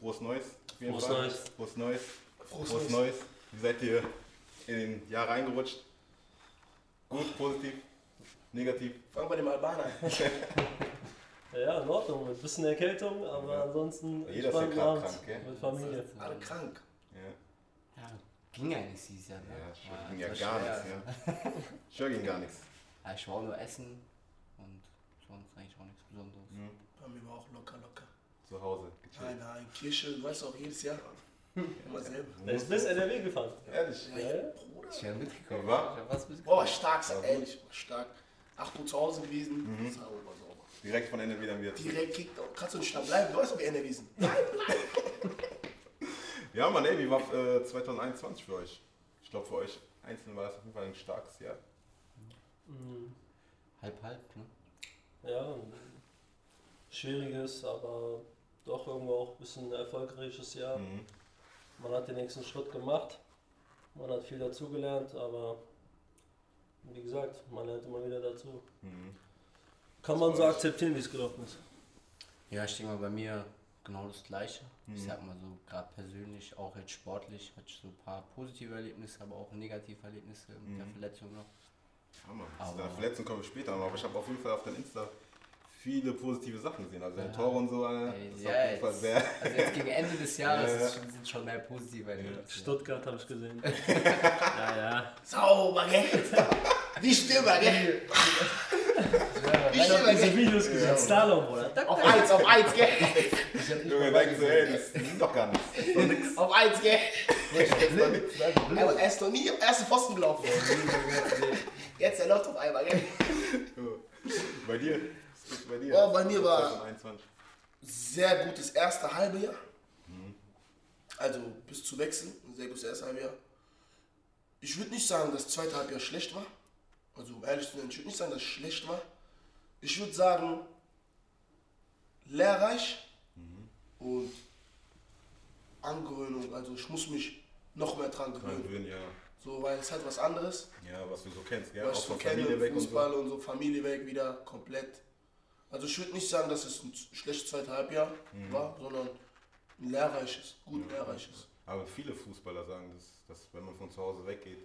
frohes Neues. Frohes Fall. Neues. Frohes Neues. Frohes Frohes Neues. Neues. Wie seid ihr in den Jahr reingerutscht? Gut, positiv, negativ? Fang bei dem Albaner an. Ja, in Ordnung, mit ein bisschen Erkältung, aber Ja. ansonsten Jeder ist ja Abend krank, gell? mit Familie. Alle krank. Ja, Ja, ging eigentlich dieses Jahr. Ne? ja, schon War- ging ja gar nichts. Ja. Schon ging gar nichts. Ja, ich war nur essen und sonst eigentlich auch nichts Besonderes. Mhm. Bei mir war auch locker, locker. Zu Hause gechillt. Nein, nein, Kirche, du weißt auch jedes Jahr. Immer selber. Der ist bis NRW gefahren. Ehrlich? Ja, Ja. Bruder. Ich wäre mitgekommen. Ich hab was mitgekommen. Boah, stark, sag ehrlich, war stark. 8 Uhr zu Hause gewesen. Mhm. Sauber, sauber. Direkt von Ende wieder wieder. zurück. Direkt kickt auch. Kannst du nicht da bleiben? Du weißt doch, wie Ende wiesen. Bleib, bleib. Ja, Mann, ey, wie war äh, 2021 für euch? Ich glaube, für euch einzeln war das auf jeden Fall ein starkes Jahr. Mhm. Halb, halb, ne? Ja, schwieriges, aber doch irgendwo auch ein bisschen erfolgreiches Jahr. Mhm. Man hat den nächsten Schritt gemacht, man hat viel dazugelernt, aber wie gesagt, man lernt immer wieder dazu. Mhm. Kann man so akzeptieren, wie es gelaufen ist. Ja, ich denke mal bei mir genau das Gleiche. Ich Mhm. sag mal so, gerade persönlich, auch jetzt sportlich, hatte ich so ein paar positive Erlebnisse, aber auch negative Erlebnisse mit der Mhm. Verletzung noch. Ja, Mann. Zu deiner Verletzung kommen wir später noch, aber ich habe auf jeden Fall auf deinem Insta viele positive Sachen gesehen. Also deine Ja. Tore und so, Alter, Ey, das ist ja, auf jeden Fall jetzt- sehr. Also jetzt gegen Ende des Jahres Ja, ja. schon, sind schon mehr positive Erlebnisse. Stuttgart habe ich gesehen. ja, ja. Sauber, gell? Die Stimme, gell? Ich habe diese? Videos gesehen. Slalom, Bruder. Auf eins, auf eins, gell? Junge, denkst du, ey, das ist doch gar nichts. Auf eins, gell? Aber er ist noch nie am ersten Pfosten gelaufen. Jetzt, er läuft auf einmal, gell? So. Bei dir? Bei dir? Oh, bei mir war- 2021. Sehr gutes erste halbe Jahr. Also bis zu wechseln, ein sehr gutes erste halbe Jahr. Ich würde nicht sagen, dass das zweite Halbjahr schlecht war. Also um ehrlich zu sein, ich würde nicht sagen, dass es schlecht war. Ich würde sagen, lehrreich und Angewöhnung. Also ich muss mich noch mehr dran gewöhnen. Gewöhnen, ja. So, weil es halt was anderes. Ja, was du so kennst, gell? was ich Auch so von kenne, Familie weg und Fußball so. und so. Familie weg wieder komplett. Also ich würde nicht sagen, dass es ein schlechtes zweites Halbjahr war, sondern ein lehrreiches, gut Mhm. Ja. lehrreiches. Aber viele Fußballer sagen, dass, dass wenn man von zu Hause weggeht,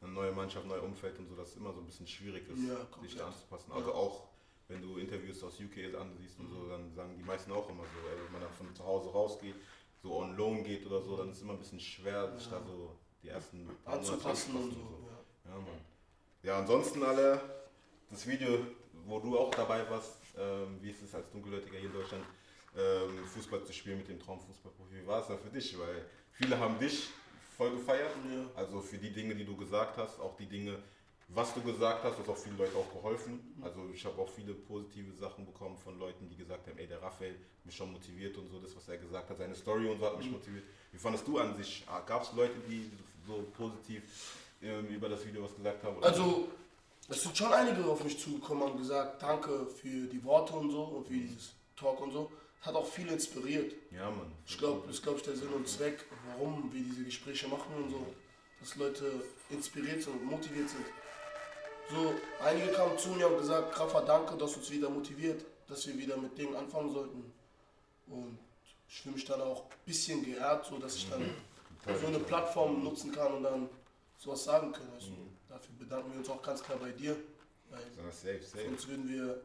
eine neue Mannschaft, neues Umfeld und so, dass es immer so ein bisschen schwierig ist, Ja, sich da anzupassen. Also auch wenn du Interviews aus UK ansiehst und Mhm. so, dann sagen die meisten auch immer so, ey, wenn man dann von zu Hause rausgeht, so on loan geht oder so, dann ist es immer ein bisschen schwer, sich Ja. da so die ersten Anzupassen und so. anzupassen Ja. Ja, Mann. Ja, ansonsten alle, das Video, wo du auch dabei warst, ähm, wie ist es als Dunkelhäutiger hier in Deutschland, ähm, Fußball zu spielen mit dem Traumfußballprofi. Wie war es denn für dich? Weil viele haben dich voll gefeiert. Ja. Also für die Dinge, die du gesagt hast, auch die Dinge, was du gesagt hast, hat auch viele Leute auch geholfen. Also ich habe auch viele positive Sachen bekommen von Leuten, die gesagt haben, ey, der Raphael hat mich schon motiviert und so, das, was er gesagt hat, seine Story und so hat mich motiviert. Wie fandest du an sich? Gab es Leute, die so positiv ähm, über das Video was gesagt haben? Also, es sind schon einige auf mich zugekommen und gesagt, danke für die Worte und so und für dieses Talk und so. Hat auch viele inspiriert. ja, Mann. Ich glaube, das ist, glaube ich, der Sinn und Zweck, warum wir diese Gespräche machen und so. Dass Leute inspiriert sind und motiviert sind. So, einige kamen zu mir und gesagt, Krafa, danke, dass uns wieder motiviert, dass wir wieder mit Dingen anfangen sollten. Und ich fühle mich dann auch ein bisschen geehrt, so dass ich dann so eine Plattform nutzen kann und dann sowas sagen kann. Also, Dafür bedanken wir uns auch ganz klar bei dir. Weil Ja, safe, safe. Sonst würden wir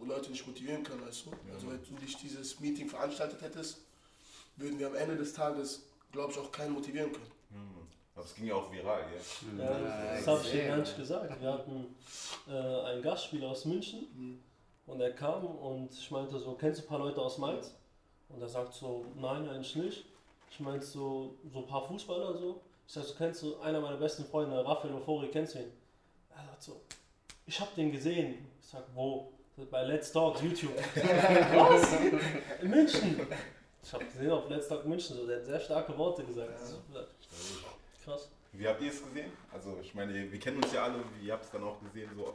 Leute nicht motivieren können, weißt du? Also wenn du nicht dieses Meeting veranstaltet hättest, würden wir am Ende des Tages, glaube ich, auch keinen motivieren können. Ja, Mann. Aber es ging ja auch viral, ja. Ja, das habe ich dir gar nicht gesagt. Wir hatten äh, einen Gastspieler aus München und er kam und ich meinte so, kennst du ein paar Leute aus Mainz? Und er sagt so, nein, eigentlich nicht. Ich meinte so, so ein paar Fußballer so. Ich sag so, kennst du einer meiner besten Freunde, Raphael Ofori, kennst du ihn? Er sagt so, ich habe den gesehen. Ich sag, wo? Bei Let's Talk, YouTube. Was? In München. Ich habe gesehen auf Let's Talk München, so, der hat sehr starke Worte gesagt. Krass. Wie habt ihr es gesehen? Also ich meine, wir kennen uns ja alle, ihr habt es dann auch gesehen, so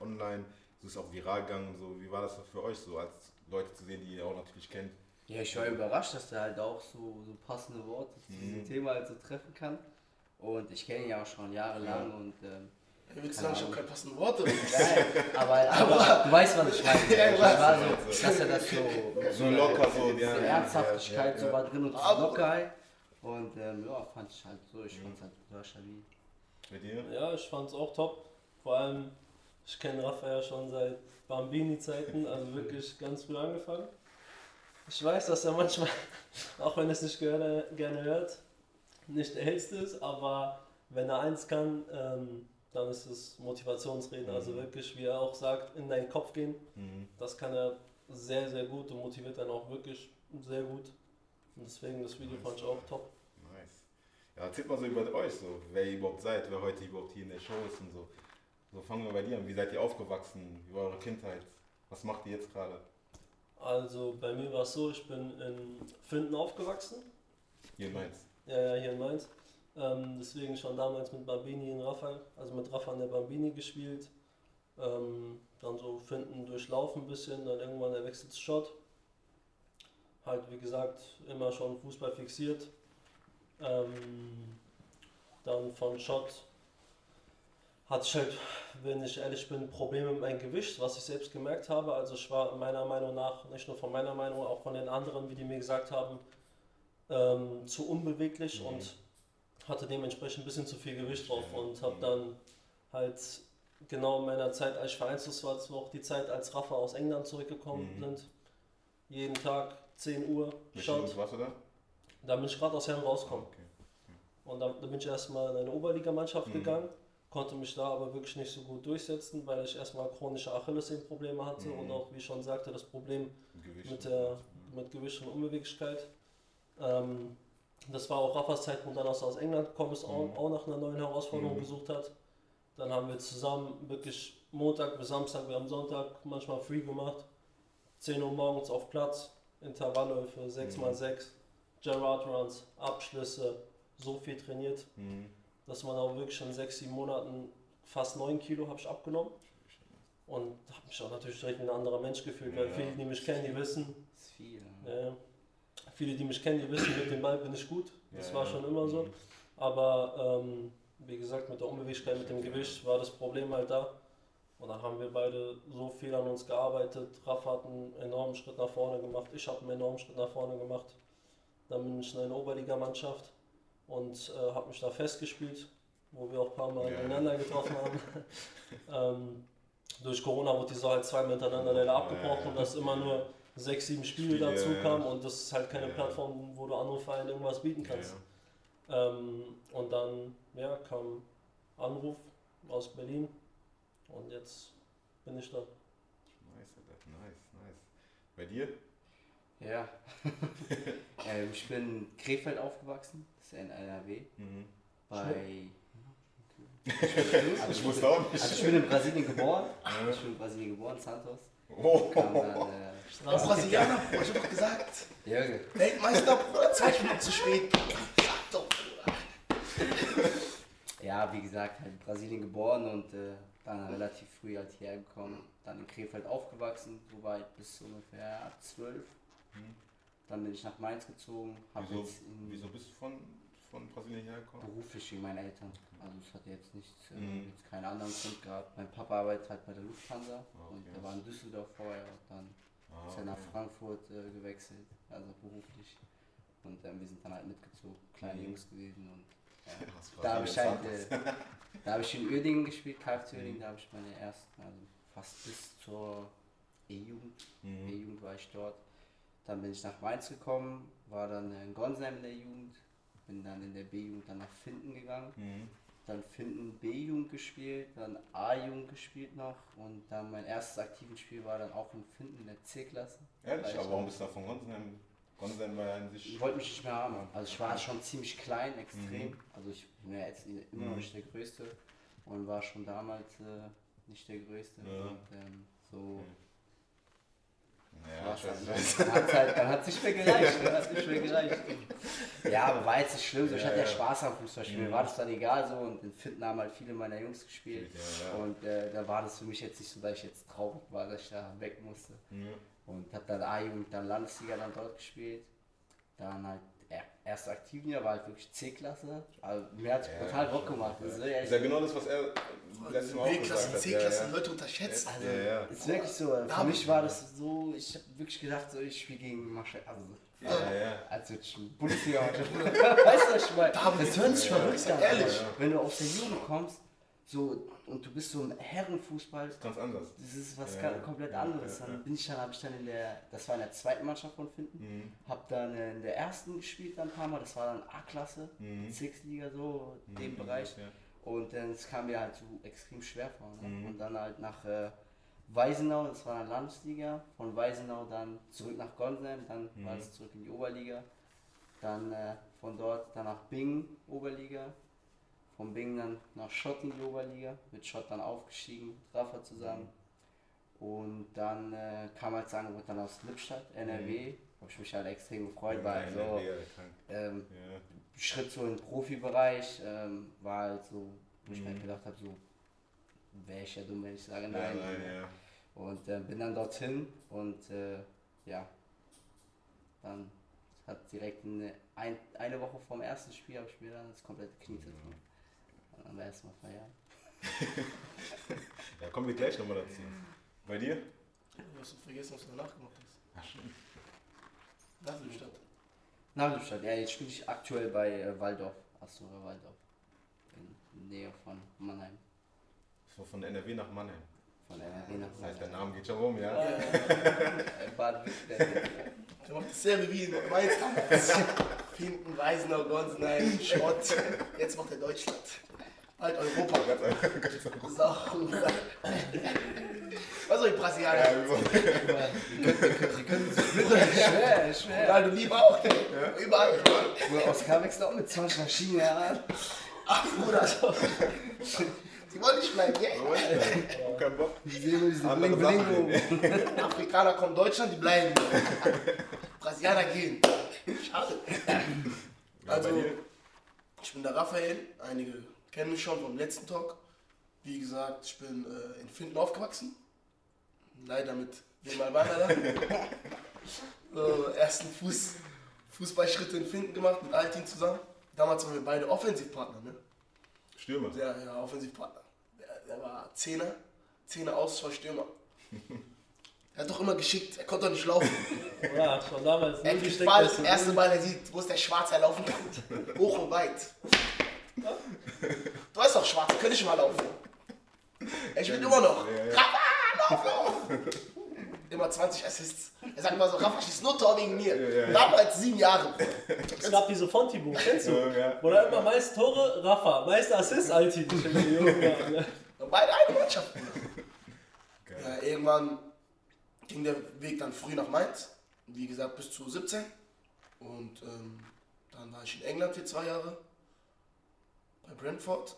online, so ist auch viral gegangen und so. Wie war das für euch so, als Leute zu sehen, die ihr auch natürlich kennt? Ja, ich war überrascht, dass der halt auch so, so passende Worte zu diesem Mhm. Thema halt so treffen kann. Und ich kenne ihn ja auch schon jahrelang und ähm, Ja, willst du Keine sagen, ich habe keine passenden Worte? Aber, aber du weißt, was ich meine. Ja, ich ich weiß, war so, dass er das so, So locker, so, diese ja, ja, Ernsthaftigkeit ja, so ja. war drin und Aber- Lockerheit. Und ähm, ja, fand ich halt so, ich fand es halt total stabil. Bei dir? Ja, ich fand es auch top. Vor allem, ich kenne ja schon seit Bambini-Zeiten, also wirklich ganz früh angefangen. Ich weiß, dass er manchmal, auch wenn er es nicht gerne, gerne hört, nicht der hellste ist, aber wenn er eins kann, ähm, dann ist es Motivationsreden. Also wirklich, wie er auch sagt, in deinen Kopf gehen. Mhm. Das kann er sehr, sehr gut und motiviert dann auch wirklich sehr gut. Und deswegen das Video fand ich auch top. Nice. Ja, erzählt mal so über euch, so, wer ihr überhaupt seid, wer heute überhaupt hier in der Show ist und so. So fangen wir bei dir an. Wie seid ihr aufgewachsen? Wie war eure Kindheit? Was macht ihr jetzt gerade? Also bei mir war es so, ich bin in Finden aufgewachsen. Hier in Mainz. Ja, ja, hier in Mainz. Ähm, deswegen schon damals mit Bambini in Rafa, also mit Rafa an der Bambini gespielt. Ähm, dann so Finden durchlaufen ein bisschen, dann irgendwann der Wechsel zu Schott. Halt, wie gesagt, immer schon Fußball fixiert. Ähm, dann von Schott hatte ich halt, wenn ich ehrlich bin, Probleme mit meinem Gewicht, was ich selbst gemerkt habe. Also ich war meiner Meinung nach, nicht nur von meiner Meinung, auch von den anderen, wie die mir gesagt haben, ähm, zu unbeweglich Mhm. und hatte dementsprechend ein bisschen zu viel Gewicht drauf und habe mhm. dann halt genau in meiner Zeit, als ich vereinslos war, auch die Zeit, als Rafa aus England zurückgekommen Mhm. sind. Jeden Tag 10 Uhr. Jugend warst du da? Da bin ich gerade aus Herren rausgekommen. Okay. Und dann, dann bin ich erstmal in eine Oberligamannschaft Mhm. gegangen, konnte mich da aber wirklich nicht so gut durchsetzen, weil ich erstmal chronische Achillessehnenprobleme hatte Mhm. und auch, wie ich schon sagte, das Problem Gewicht. mit, der, mit Gewicht und Unbeweglichkeit. Ähm, das war auch Raffas Zeitpunkt, dann als er aus England gekommen ist, auch, Mhm. auch nach einer neuen Herausforderung Mhm. gesucht hat. Dann haben wir zusammen wirklich Montag bis Samstag, wir haben Sonntag manchmal free gemacht. 10 Uhr morgens auf Platz, Intervallläufe, 6x6, Gerard Runs, Abschlüsse, so viel trainiert, Mhm. dass man auch wirklich in 6, 7 Monaten fast 9 Kilo habe ich abgenommen. Und habe mich auch natürlich direkt ein anderer Mensch gefühlt, weil Ja. viele, die mich kennen, die wissen, Das ist viel. ne? ja, viele, die mich kennen, die wissen, mit dem Ball bin ich gut. Das war schon immer so. Mhm. Aber ähm, wie gesagt, mit der Unbeweglichkeit, mit dem Gewicht war das Problem halt da. Und dann haben wir beide so viel an uns gearbeitet. Raff hat einen enormen Schritt nach vorne gemacht. Ich habe einen enormen Schritt nach vorne gemacht. Dann bin ich in eine Oberligamannschaft und äh, habe mich da festgespielt, wo wir auch ein paar Mal Ja. ineinander getroffen haben. ähm, durch Corona wurde die so halt zweimal hintereinander leider Ja, abgebrochen, ja, ja. dass immer nur sechs, sieben Spiele Spiele, dazu kamen und das ist halt keine. Plattform, wo du anderen Vereinen irgendwas bieten kannst. ja. Ähm, und dann ja, kam Anruf aus Berlin und jetzt bin ich da. Nice, Alter. Nice, nice. Bei dir? Ja. ähm, ich bin in Krefeld aufgewachsen, das ist in NRW. Mhm. Bei. Ich wusste auch nicht. Also ich bin in Brasilien geboren. Ich bin in Brasilien geboren, Santos. Oh. Kam dann, äh, Das Brasilianer, Bruder, ich hab doch gesagt. Jürgen. Weltmeister, Bruder, zwei Minuten zu spät. Sag doch, Bruder. Ja, wie gesagt, halt in Brasilien geboren und äh, dann relativ früh halt hierher gekommen. Dann in Krefeld aufgewachsen, soweit bis ungefähr zwölf. Mhm. Dann bin ich nach Mainz gezogen, Wieso, jetzt in, wieso bist du von, von Brasilien hergekommen? beruflich wegen meinen Eltern. Also es hat jetzt nichts, äh, Mhm. jetzt keinen anderen Grund gehabt. Mein Papa arbeitet halt bei der Lufthansa Ah, und okay. der war in Düsseldorf vorher und dann Ah, ist er nach okay. Frankfurt äh, gewechselt, also beruflich. Und ähm, wir sind dann halt mitgezogen, kleine Mhm. Jungs gewesen und ja. Aus Da habe ich halt, äh, da habe ich in Uerdingen gespielt, KFC Uerdingen, Mhm. da habe ich meine ersten, also fast bis zur E-Jugend, Mhm. E-Jugend war ich dort. Dann bin ich nach Mainz gekommen, war dann in Gonsheim in der Jugend, bin dann in der B-Jugend dann nach Finden gegangen, Mhm. dann Finden B-Jugend gespielt, dann A-Jugend gespielt noch und dann mein erstes aktives Spiel war dann auch in Finden in der C-Klasse. Ehrlich, aber ich warum bist du da von Gonsen? Gonsen war ja in sich. Ich wollte mich nicht mehr haben. Also ich war schon ziemlich klein, extrem. Mhm. Also ich bin ja jetzt immer noch Mhm. nicht der Größte und war schon damals äh, nicht der Größte. Ja. Und ähm, so Ja, ich weiß, ich weiß. Halt, dann hat nicht mehr gereicht. Dann hat's nicht mehr gereicht. Ja, aber war jetzt nicht schlimm. So, ich Ja, hatte ja. Spaß am Fußballspielen. Mhm. War das dann egal so und in Fitten haben halt viele meiner Jungs gespielt. Und äh, da war das für mich jetzt nicht so, dass ich jetzt traurig war, dass ich da weg musste. Mhm. Und habe dann A-Jugend, dann Landesliga dann dort gespielt. Dann halt erste aktiven Jahr war halt wirklich C-Klasse. Also mir hat Ja, total Bock gemacht. ja. Das ist, ist ja genau das, was er letztes Mal auch gesagt hat. C-Klassen, Ja, ja. Leute unterschätzen. Also, Ja, ja. ist wirklich so. Für Da mich war das so, ich habe wirklich gedacht, so, ich spiele gegen Masche. Also, Ja, ja. als würde ich ein Bundesliga Weißt du, was ich meine? Das hört sich verrückt an. ehrlich. Wenn du aus der Jugend kommst so, und du bist so im Herrenfußball, Ganz anders. das ist was Ja, komplett anderes. ja, Dann ja. bin ich dann, habe ich dann in der, das war in der zweiten Mannschaft von Finden, Mhm. hab dann in der ersten gespielt dann ein paar Mal, das war dann A-Klasse, Mhm. Six-Liga so, dem Mhm, Bereich. Und dann es kam mir halt so extrem schwer vor. Ne? Mhm. Und dann halt nach äh, Weisenau, das war dann Landesliga, von Weisenau dann zurück nach Gondheim, dann Mhm. war es zurück in die Oberliga. Dann äh, von dort dann nach Bingen, Oberliga. Von Bingen dann nach Schott in die Oberliga, mit Schott dann aufgestiegen, mit Rafa zusammen. Und dann äh, kam halt das Angebot dann aus Lippstadt, NRW. Habe ich mich halt extrem gefreut, weil Ja, so ja, krank. ähm, Ja. Schritt so in den Profibereich ähm, war halt so, wo ich mir Mhm. halt gedacht habe, so wäre ich ja dumm, wenn ich sage Ja, nein. nein, ja. Und äh, bin dann dorthin und äh, ja, dann hat direkt eine, ein, eine Woche vorm ersten Spiel habe ich mir dann das komplette Knie zertreten. Und dann erstmal Feierabend. Ja, kommen wir gleich nochmal dazu. Bei dir? Du hast vergessen, was du danach gemacht hast. Ach, stimmt. Nach der Stadt. Na, du Stadt. Ja, jetzt spiele ich aktuell bei äh, Waldorf, Astora Waldorf. In Nähe von Mannheim. So Von NRW nach Mannheim. Von NRW nach Das heißt, der Mannheim. Name geht schon rum, ja? Ja. Äh, Baden-Württemberg. Der macht dasselbe wie in Mainz damals. Finden, Weisenau, Gonsenheim, Schrott. Jetzt macht er Deutschland. Halt Europa. Ganz einfach. Ganz. Was soll ich Brasilianer? Ja, so. Sie können sich schwer, schwer. Ronaldo lieber auch. Überall. Bruder, Oscar wechselt auch mit 20 Maschinen heran. Ach, Bruder. Die wollen nicht bleiben, gell? Hab keinen Bock. Ich sehe nur diese Bling Sachen Bling. Afrikaner kommen Deutschland, die bleiben. Brasilianer gehen. Schade. Ja, Also-? Ich bin der Raphael. Einige kennen mich schon vom letzten Talk. Wie gesagt, ich bin äh, in Finden aufgewachsen. Leider mit dem Albaner da. so, ersten Fuß, Fußballschritte in Finden gemacht mit Altin zusammen. Damals waren wir beide Offensivpartner, ne? Stürmer. Der, ja, Offensivpartner. Der, der war Zehner. Zehner aus, zwei Stürmer. Er hat doch immer geschickt, er konnte doch nicht laufen. Ja, schon damals Er kriegt Ball, dass du- erste Ball, er sieht, wo ist der Schwarze, er laufen kann. Hoch und weit. Du weißt doch, Schwarze, könnte ich mal laufen. Er spielt immer noch. Ja, ja. Rafa, lauf, lauf. Immer 20 Assists. Er sagt immer so, Rafa schießt nur Tor wegen mir. Ja, ja. Damals sieben Jahre. Es gab diese Fonti-Buch, kennst du? Ja, ja. Wo da immer meist Tore, Rafa, meist Assist, Alti. Ich Und beide eine Mannschaft. Ja, irgendwann ging der Weg dann früh nach Mainz. Wie gesagt, bis zu 17. Und ähm, dann war ich in England für zwei Jahre. Bei Brentford.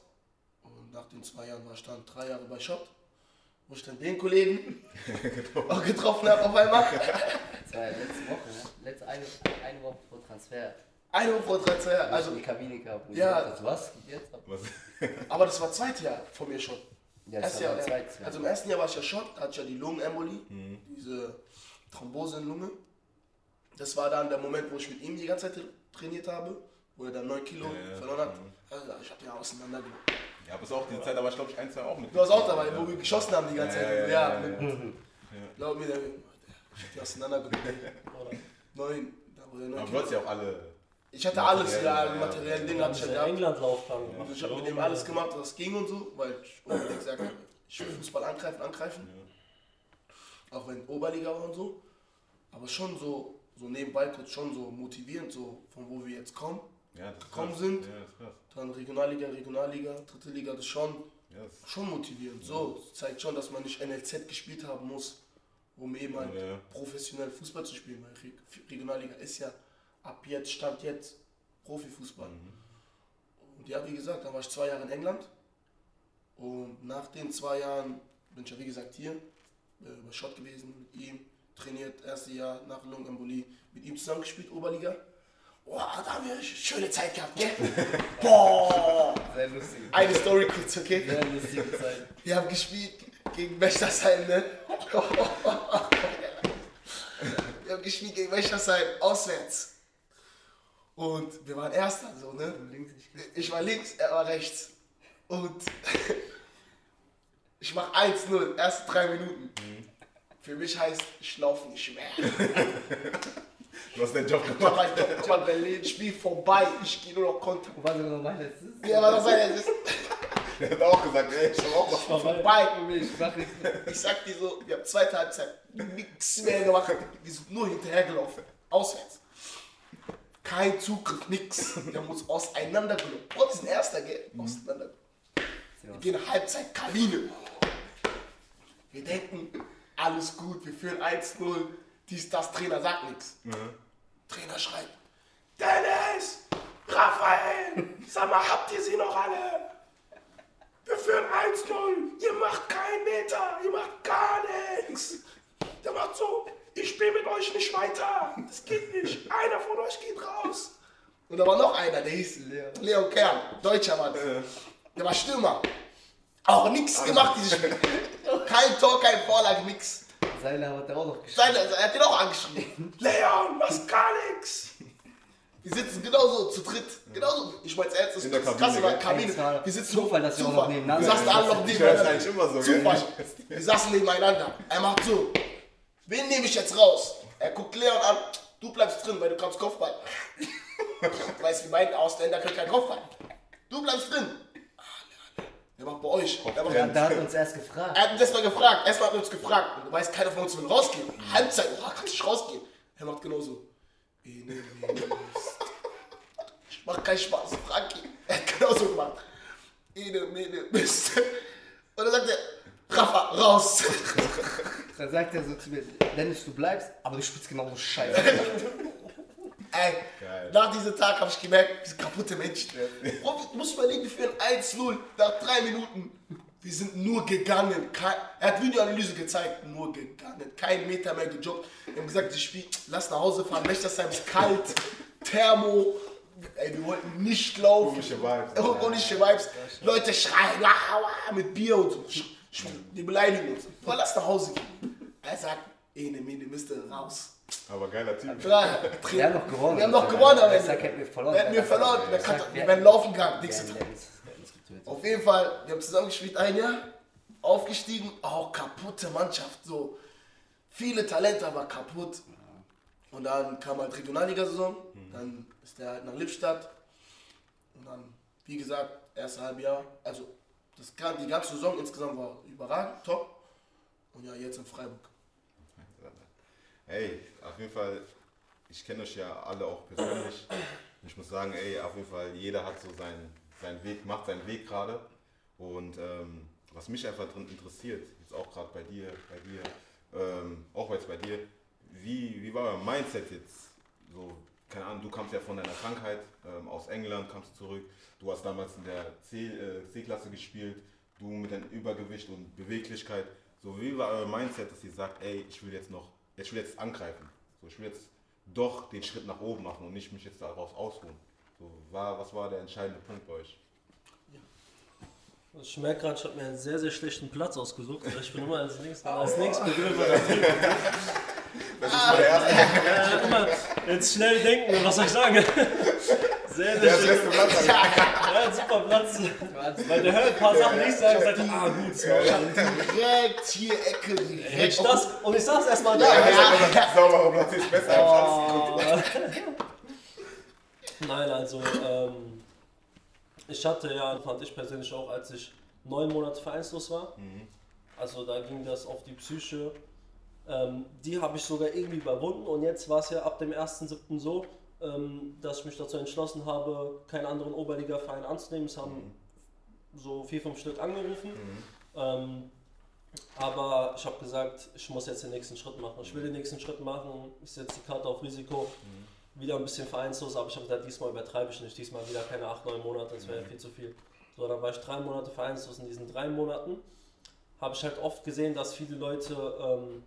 Und nach den zwei Jahren war ich dann drei Jahre bei Schott. Wo ich dann den Kollegen auch getroffen habe auf einmal. Das war ja letzte Woche, ne? Letzte eine, eine Woche vor Transfer. Eine Woche vor Jahre. Also in die Kabine gehabt. und Ja. dachte, was? Jetzt? Was? aber das war zweite Jahr von mir schon. Ja, das Jahr, Jahr. Also im ersten Jahr war ich ja Schott, da hatte ich ja die Lungenembolie, Mhm. diese Thrombose in Lunge. Das war dann der Moment, wo ich mit ihm die ganze Zeit trainiert habe, wo er dann 9 Kilo Ja, ja. verloren hat. Mhm. Also ich hab den auseinandergenommen. Ja, aber es auch diese Zeit, aber ich glaube, ich ein, zwei auch mit. Du warst auch dabei, ja. wo wir geschossen haben die ganze Ja, Zeit. ja, Ja, ja, mit- ja. glaub mir, der, ich hab die auseinandergenommen. Neun, da wo der neun Aber du hast ja auch alle. Ich hatte alles, ja, materiellen Dinge hatte ich ja. England-Laufgang. Also ich habe mit dem alles gemacht, was ging und so, weil ich unbedingt gesagt habe, ich will Fußball angreifen, angreifen. Auch wenn Oberliga war und so. Aber schon so, so nebenbei kurz schon so motivierend, so von wo wir jetzt kommen. Ja, Gekommen sind. Ja. Dann Regionalliga, Regionalliga, dritte Liga, das ist schon, das schon motivierend. So, das zeigt schon, dass man nicht NLZ gespielt haben muss, um eben halt professionell Fußball zu spielen. Weil Re- Regionalliga ist ja ab jetzt, Stand jetzt Profifußball. Und ja, wie gesagt, dann war ich zwei Jahre in England. Und nach den zwei Jahren bin ich ja, wie gesagt, hier äh, bei Schott gewesen, mit ihm trainiert, erste Jahr nach Lungenembolie, mit ihm zusammengespielt, Oberliga. Boah, da haben wir eine schöne Zeit gehabt, gell? Boah! Sehr lustig. Eine Story kurz, okay? Sehr lustige Zeit. Wir haben gespielt gegen Wächtersheim, ne? Wir haben gespielt gegen Wächtersheim auswärts. Und wir waren Erster, so, ne? Ich war links, er war rechts. Und ich mach 1-0, erste drei Minuten. Für mich heißt, ich laufe nicht mehr. Du hast deinen Job Ich gemacht. mein Job gemacht, Berlin, Spiel vorbei, ich gehe nur noch Konter. War sogar noch mein letztes? Ja, war das ist Er hat auch gesagt, ey, ich hab auch was. vorbei. Ich mehr. Ich sag dir so, wir haben zweite Halbzeit nichts mehr gemacht. Wir sind nur hinterhergelaufen. Auswärts. Kein Zugriff, nix. Wir haben uns auseinandergenommen. Und wir sind Erster, gell? Auseinander. Wir gehen Halbzeit Kabine. Wir denken, alles gut, wir führen 1-0. Dies, das, Trainer sagt nichts. Trainer schreit, Dennis, Raphael, sag mal, habt ihr sie noch alle? Wir führen 1-0, ihr macht keinen Meter, ihr macht gar nichts. Der macht so, ich spiele mit euch nicht weiter. Das geht nicht. Einer von euch geht raus. Und da war noch einer, der hieß Leo, Leo Kern, deutscher Mann. Der war Stürmer. Auch nichts gemacht dieses Spiel. Kein Tor, kein Vorlage, nix. Seine hat er auch noch geschrieben. Seine, er hat den auch angeschrieben. Leon, machst gar nichts. Wir sitzen genauso zu dritt. Genauso. Ich mein's ernst, das In der das Kabine, Wir sitzen Zufall, dass wir auch noch nebeneinander Wir saßen alle noch höre das nebeneinander. eigentlich immer so, gell? Zufall. Wir saßen nebeneinander. Er macht so. Wen nehme ich jetzt raus? Er guckt Leon an. Du bleibst drin, weil du kannst Kopfball. Du weißt, wie beiden Ausländer können kein Kopfball. Du bleibst drin. Der macht bei euch. Der macht Ja, da hat uns erst gefragt. er hat uns erstmal gefragt, erstmal hat er uns gefragt. Und du weißt, keiner von uns will rausgehen. Halbzeit, oh, kannst du nicht rausgehen? Er macht genauso. Ich mach keinen Spaß, Frankie. Er hat genauso gemacht. Ene, mene, Mist. Und dann sagt er, Rafa, raus. Dann sagt er so zu mir, Dennis, du bleibst, aber du spielst genauso scheiße. Ey, Geil. nach diesem Tag habe ich gemerkt, wir sind kaputte Menschen. Bro, du musst überlegen, wir führen 1-0 nach drei Minuten. Wir sind nur gegangen. Kein, er hat Videoanalyse gezeigt, nur gegangen. Kein Meter mehr gejoggt. Wir haben gesagt, das Spiel, lass nach Hause fahren. Wächtersheim ist kalt, Thermo. Ey, wir wollten nicht laufen. Komische Vibes. Oh, Komische Vibes. Leute schreien, ah, ah, mit Bier und so. Die beleidigen uns. Boah, lass nach Hause gehen. Er sagt, ene, mene, Miste, raus. Aber geiler Typ. Wir haben noch gewonnen. Wir haben noch gewonnen Ende. Sack hätten wir verloren. Wir hätten wir verloren. Wir, kann, wir wären laufen gegangen. hätten uns getötet. Auf jeden Fall, wir haben zusammengespielt ein Jahr, aufgestiegen, auch kaputte Mannschaft, so viele Talente, aber kaputt. Und dann kam halt Regionalliga-Saison, dann ist der halt nach Lippstadt und dann, wie gesagt, erste Halbjahr, also das, die ganze Saison insgesamt war überragend, top. Und ja, jetzt in Freiburg. Ey, auf jeden Fall, ich kenne euch ja alle auch persönlich. Ich muss sagen, ey, auf jeden Fall, jeder hat so seinen, seinen Weg, macht seinen Weg gerade. Und ähm, was mich einfach drin interessiert, jetzt auch gerade bei dir, bei dir, ähm, auch jetzt bei dir, wie, wie war euer Mindset jetzt? So, keine Ahnung, du kamst ja von deiner Krankheit ähm, aus England, kamst zurück. Du hast damals in der äh, C-Klasse gespielt, du mit deinem Übergewicht und Beweglichkeit. So, wie war euer Mindset, dass ihr sagt, ey, ich will jetzt noch, ich will jetzt angreifen. So, ich will jetzt doch den Schritt nach oben machen und nicht mich jetzt daraus ausruhen. So, war, was war der entscheidende Punkt bei euch? Ich merke gerade, ich habe mir einen sehr, sehr schlechten Platz ausgesucht. Ich bin immer als nächstes, als nächstes berührt bei der Tür. Das ist mal der erste. Immer jetzt schnell denken, was soll ich sagen? Sehr, Der sehr hat das schön. Ja, super Platz. Weil der hört ein paar Sachen nicht sagen und sagt, ah gut, war. Direkt hier, Ecke, direkt. ich das, und ich saß erstmal da. Ja, ja. Sauberer Platz ist besser. Oh. Nein, also ähm, ich hatte ja, fand ich persönlich auch, als ich neun Monate vereinslos war, also da ging das auf die Psyche, ähm, die habe ich sogar irgendwie überwunden und jetzt war es ja ab dem 1.7. so, ähm, dass ich mich dazu entschlossen habe, keinen anderen Oberliga-Verein anzunehmen. Es haben so vier, fünf Stück angerufen. Ähm, aber ich habe gesagt, ich muss jetzt den nächsten Schritt machen. Ich will den nächsten Schritt machen. Ich setze die Karte auf Risiko. Wieder ein bisschen vereinslos, aber ich habe gesagt, diesmal übertreibe ich nicht. Diesmal wieder keine 8, 9 Monate, das wäre viel zu viel. So, dann war ich drei Monate vereinslos. In diesen drei Monaten habe ich halt oft gesehen, dass viele Leute, ähm,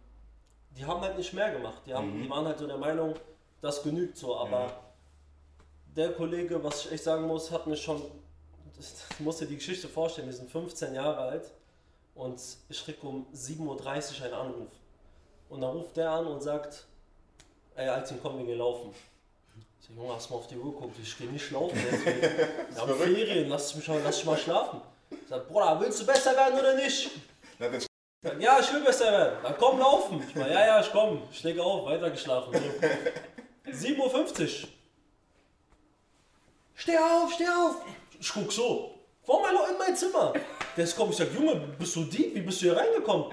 die haben halt nicht mehr gemacht. Die, haben, die waren halt so der Meinung, das genügt so. Aber der Kollege, was ich echt sagen muss, hat mich schon, ich muss dir die Geschichte vorstellen, wir sind 15 Jahre alt und ich krieg um 7.30 Uhr einen Anruf. Und dann ruft der an und sagt, ey Altin, komm, wir gehen laufen. Ich sag, Junge, hast mal auf die Uhr geguckt, ich gehe nicht laufen. Wir haben Ferien, lass mich, mal, lass mich mal schlafen. Ich sag, Bruder, willst du besser werden oder nicht? Ja, ich will besser werden. Dann komm laufen. Ich mal, ja, ja, ich komm. Ich lege auf, weitergeschlafen. So. 7.50 Uhr. Steh auf, steh auf. Ich guck so. Vor mein in mein Zimmer. Der ist kommt, ich sag, Junge, bist du Dieb? Wie bist du hier reingekommen?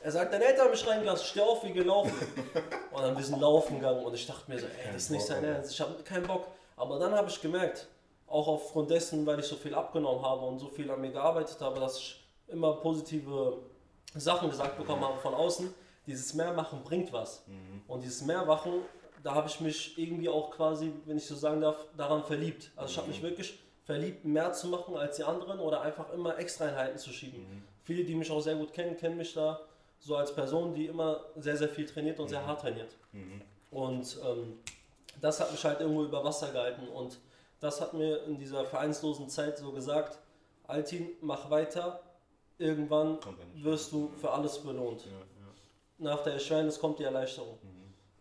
Er sagt, deine Eltern haben mich reingelassen, steh auf, wie gelaufen. Und dann wir sind laufen gegangen und ich dachte mir so, ey, das ist nicht sein Ernst, ich habe keinen Bock. Aber dann habe ich gemerkt, auch aufgrund dessen, weil ich so viel abgenommen habe und so viel an mir gearbeitet habe, dass ich immer positive Sachen gesagt bekommen habe von außen, dieses Mehrmachen bringt was. Und dieses Mehrmachen, da habe ich mich irgendwie auch quasi, wenn ich so sagen darf, daran verliebt. Also ich habe mich wirklich verliebt, mehr zu machen als die anderen oder einfach immer Extraeinheiten zu schieben. Viele, die mich auch sehr gut kennen, kennen mich da so als Person, die immer sehr, sehr viel trainiert und sehr hart trainiert. Und ähm, das hat mich halt irgendwo über Wasser gehalten und das hat mir in dieser vereinslosen Zeit so gesagt, Altin, mach weiter, irgendwann wirst du für alles belohnt. Ja, ja. Nach der Erschwernis kommt die Erleichterung.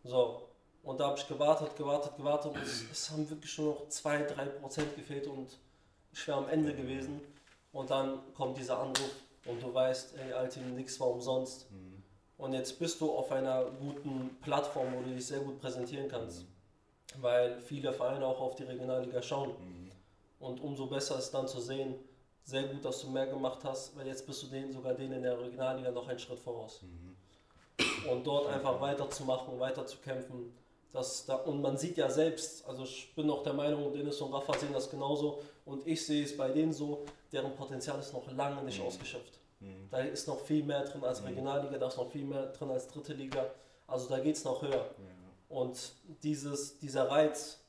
So, und da habe ich gewartet, gewartet, gewartet und es, es haben wirklich nur noch 2-3% gefehlt und ich wäre am Ende gewesen. Und dann kommt dieser Anruf und du weißt, ey Altin, nix war umsonst. Und jetzt bist du auf einer guten Plattform, wo du dich sehr gut präsentieren kannst. Weil viele Vereine auch auf die Regionalliga schauen. Und umso besser ist dann zu sehen, sehr gut, dass du mehr gemacht hast, weil jetzt bist du denen, sogar denen in der Regionalliga noch einen Schritt voraus. Und dort einfach weiterzumachen, weiterzukämpfen. Das da, und man sieht ja selbst, also ich bin auch der Meinung, Dennis und Rafa sehen das genauso und ich sehe es bei denen so, deren Potenzial ist noch lange nicht ausgeschöpft. Da ist noch viel mehr drin als Regionalliga, da ist noch viel mehr drin als dritte Liga. Also da geht es noch höher. Und dieses, dieser Reiz,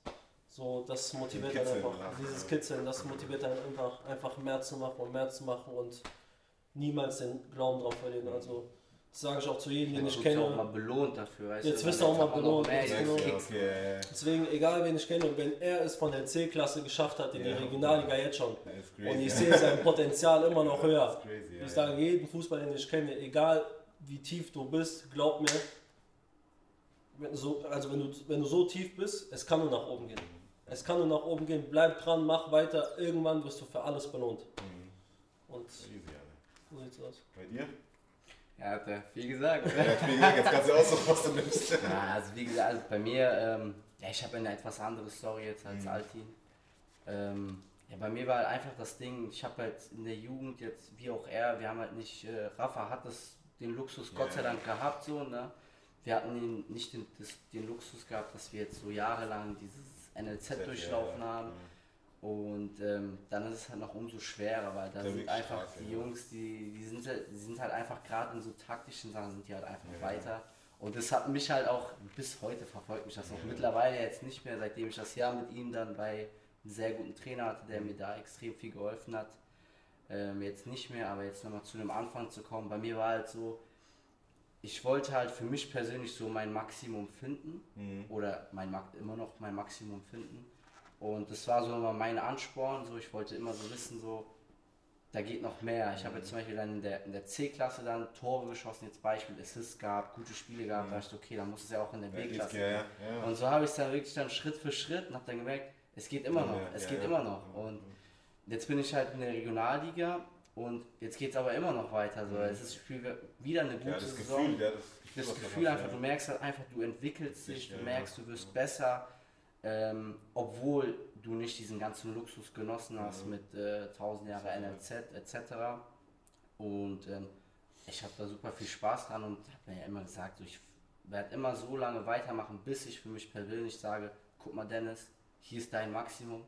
so, das motiviert Kitzeln, einfach, ja. dieses Kitzeln, das motiviert einen einfach, einfach mehr zu machen und mehr zu machen und niemals den Glauben drauf verlieren. Also, das sage ich auch zu jedem, den ich Du wirst ja auch mal kenne. belohnt dafür. Weißt Jetzt du, wirst du auch mal belohnt, Ja, genau. okay. Deswegen, egal wen ich kenne, und wenn er es von der C-Klasse geschafft hat in die Ja. Regionalliga jetzt schon, Das crazy, und ich sehe sein Potenzial immer noch höher. Das crazy, Ich sage jeden Fußballer, den ich kenne, egal wie tief du bist, glaub mir, wenn du so, also wenn du, wenn du so tief bist, es kann nur nach oben gehen. Es kann nur nach oben gehen, bleib dran, mach weiter, irgendwann wirst du für alles belohnt. Und Easy, ja. so sieht's aus. Bei dir? Ja, hat er viel gesagt. Ja, deswegen, jetzt kannst du aussuchen, was du nimmst. Ja, also wie gesagt, also bei mir, ähm, ja, ich habe eine etwas andere Story jetzt als Mhm. Altin. Ähm, ja, bei mir war halt einfach das Ding, ich habe halt in der Jugend jetzt, wie auch er, wir haben halt nicht, äh, Rafa hat das, den Luxus Gott Ja. sei Dank gehabt, so, ne? Wir hatten den, nicht den, das, den Luxus gehabt, dass wir jetzt so jahrelang dieses NLZ durchlaufen haben. Und ähm, dann ist es halt noch umso schwerer, weil da sind einfach stark, die ja. Jungs, die, die, sind, halt- die sind halt einfach gerade in so taktischen Sachen sind die halt einfach Ja. weiter. Und das hat mich halt auch bis heute verfolgt mich das noch. Ja. Mittlerweile jetzt nicht mehr, seitdem ich das Jahr mit ihm dann bei einem sehr guten Trainer hatte, der mir da extrem viel geholfen hat. Ähm, jetzt nicht mehr, aber jetzt nochmal zu dem Anfang zu kommen. Bei mir war halt so, ich wollte halt für mich persönlich so mein Maximum finden Mhm. oder mein immer noch mein Maximum finden. Und das war so immer mein Ansporn. So, ich wollte immer so wissen, so, da geht noch mehr. Ich habe jetzt zum Beispiel dann in der, in der C-Klasse dann Tore geschossen, jetzt Beispiel Assists gehabt, gute Spiele gehabt. Da dachte ich, okay, dann muss es ja auch in der B-Klasse. ja, ja, ja. Und so habe ich es dann wirklich dann Schritt für Schritt und habe dann gemerkt, es geht immer noch, es geht immer noch. Und jetzt bin ich halt in der Regionalliga und jetzt geht es aber immer noch weiter. So. Es ist wieder eine gute Saison Gefühl, das Gefühl, das Gefühl einfach, du merkst halt einfach, du entwickelst dich, du merkst, du wirst besser, ähm, obwohl du nicht diesen ganzen Luxus genossen hast Mhm. mit äh, 1000 Jahre NLZ etc. Und ähm, ich habe da super viel Spaß dran und habe mir ja immer gesagt, so, ich werde immer so lange weitermachen, bis ich für mich persönlich sage, guck mal Dennis, hier ist dein Maximum,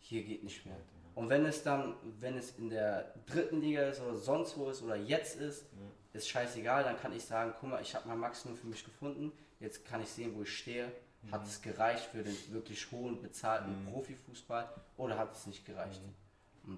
hier geht nicht mehr. Und wenn es dann, wenn es in der dritten Liga ist oder sonst wo ist oder jetzt ist, ist scheißegal, dann kann ich sagen, guck mal, ich habe mein Maximum für mich gefunden, jetzt kann ich sehen, wo ich stehe. Hat es gereicht für den wirklich hohen, bezahlten Mhm. Profifußball oder hat es nicht gereicht?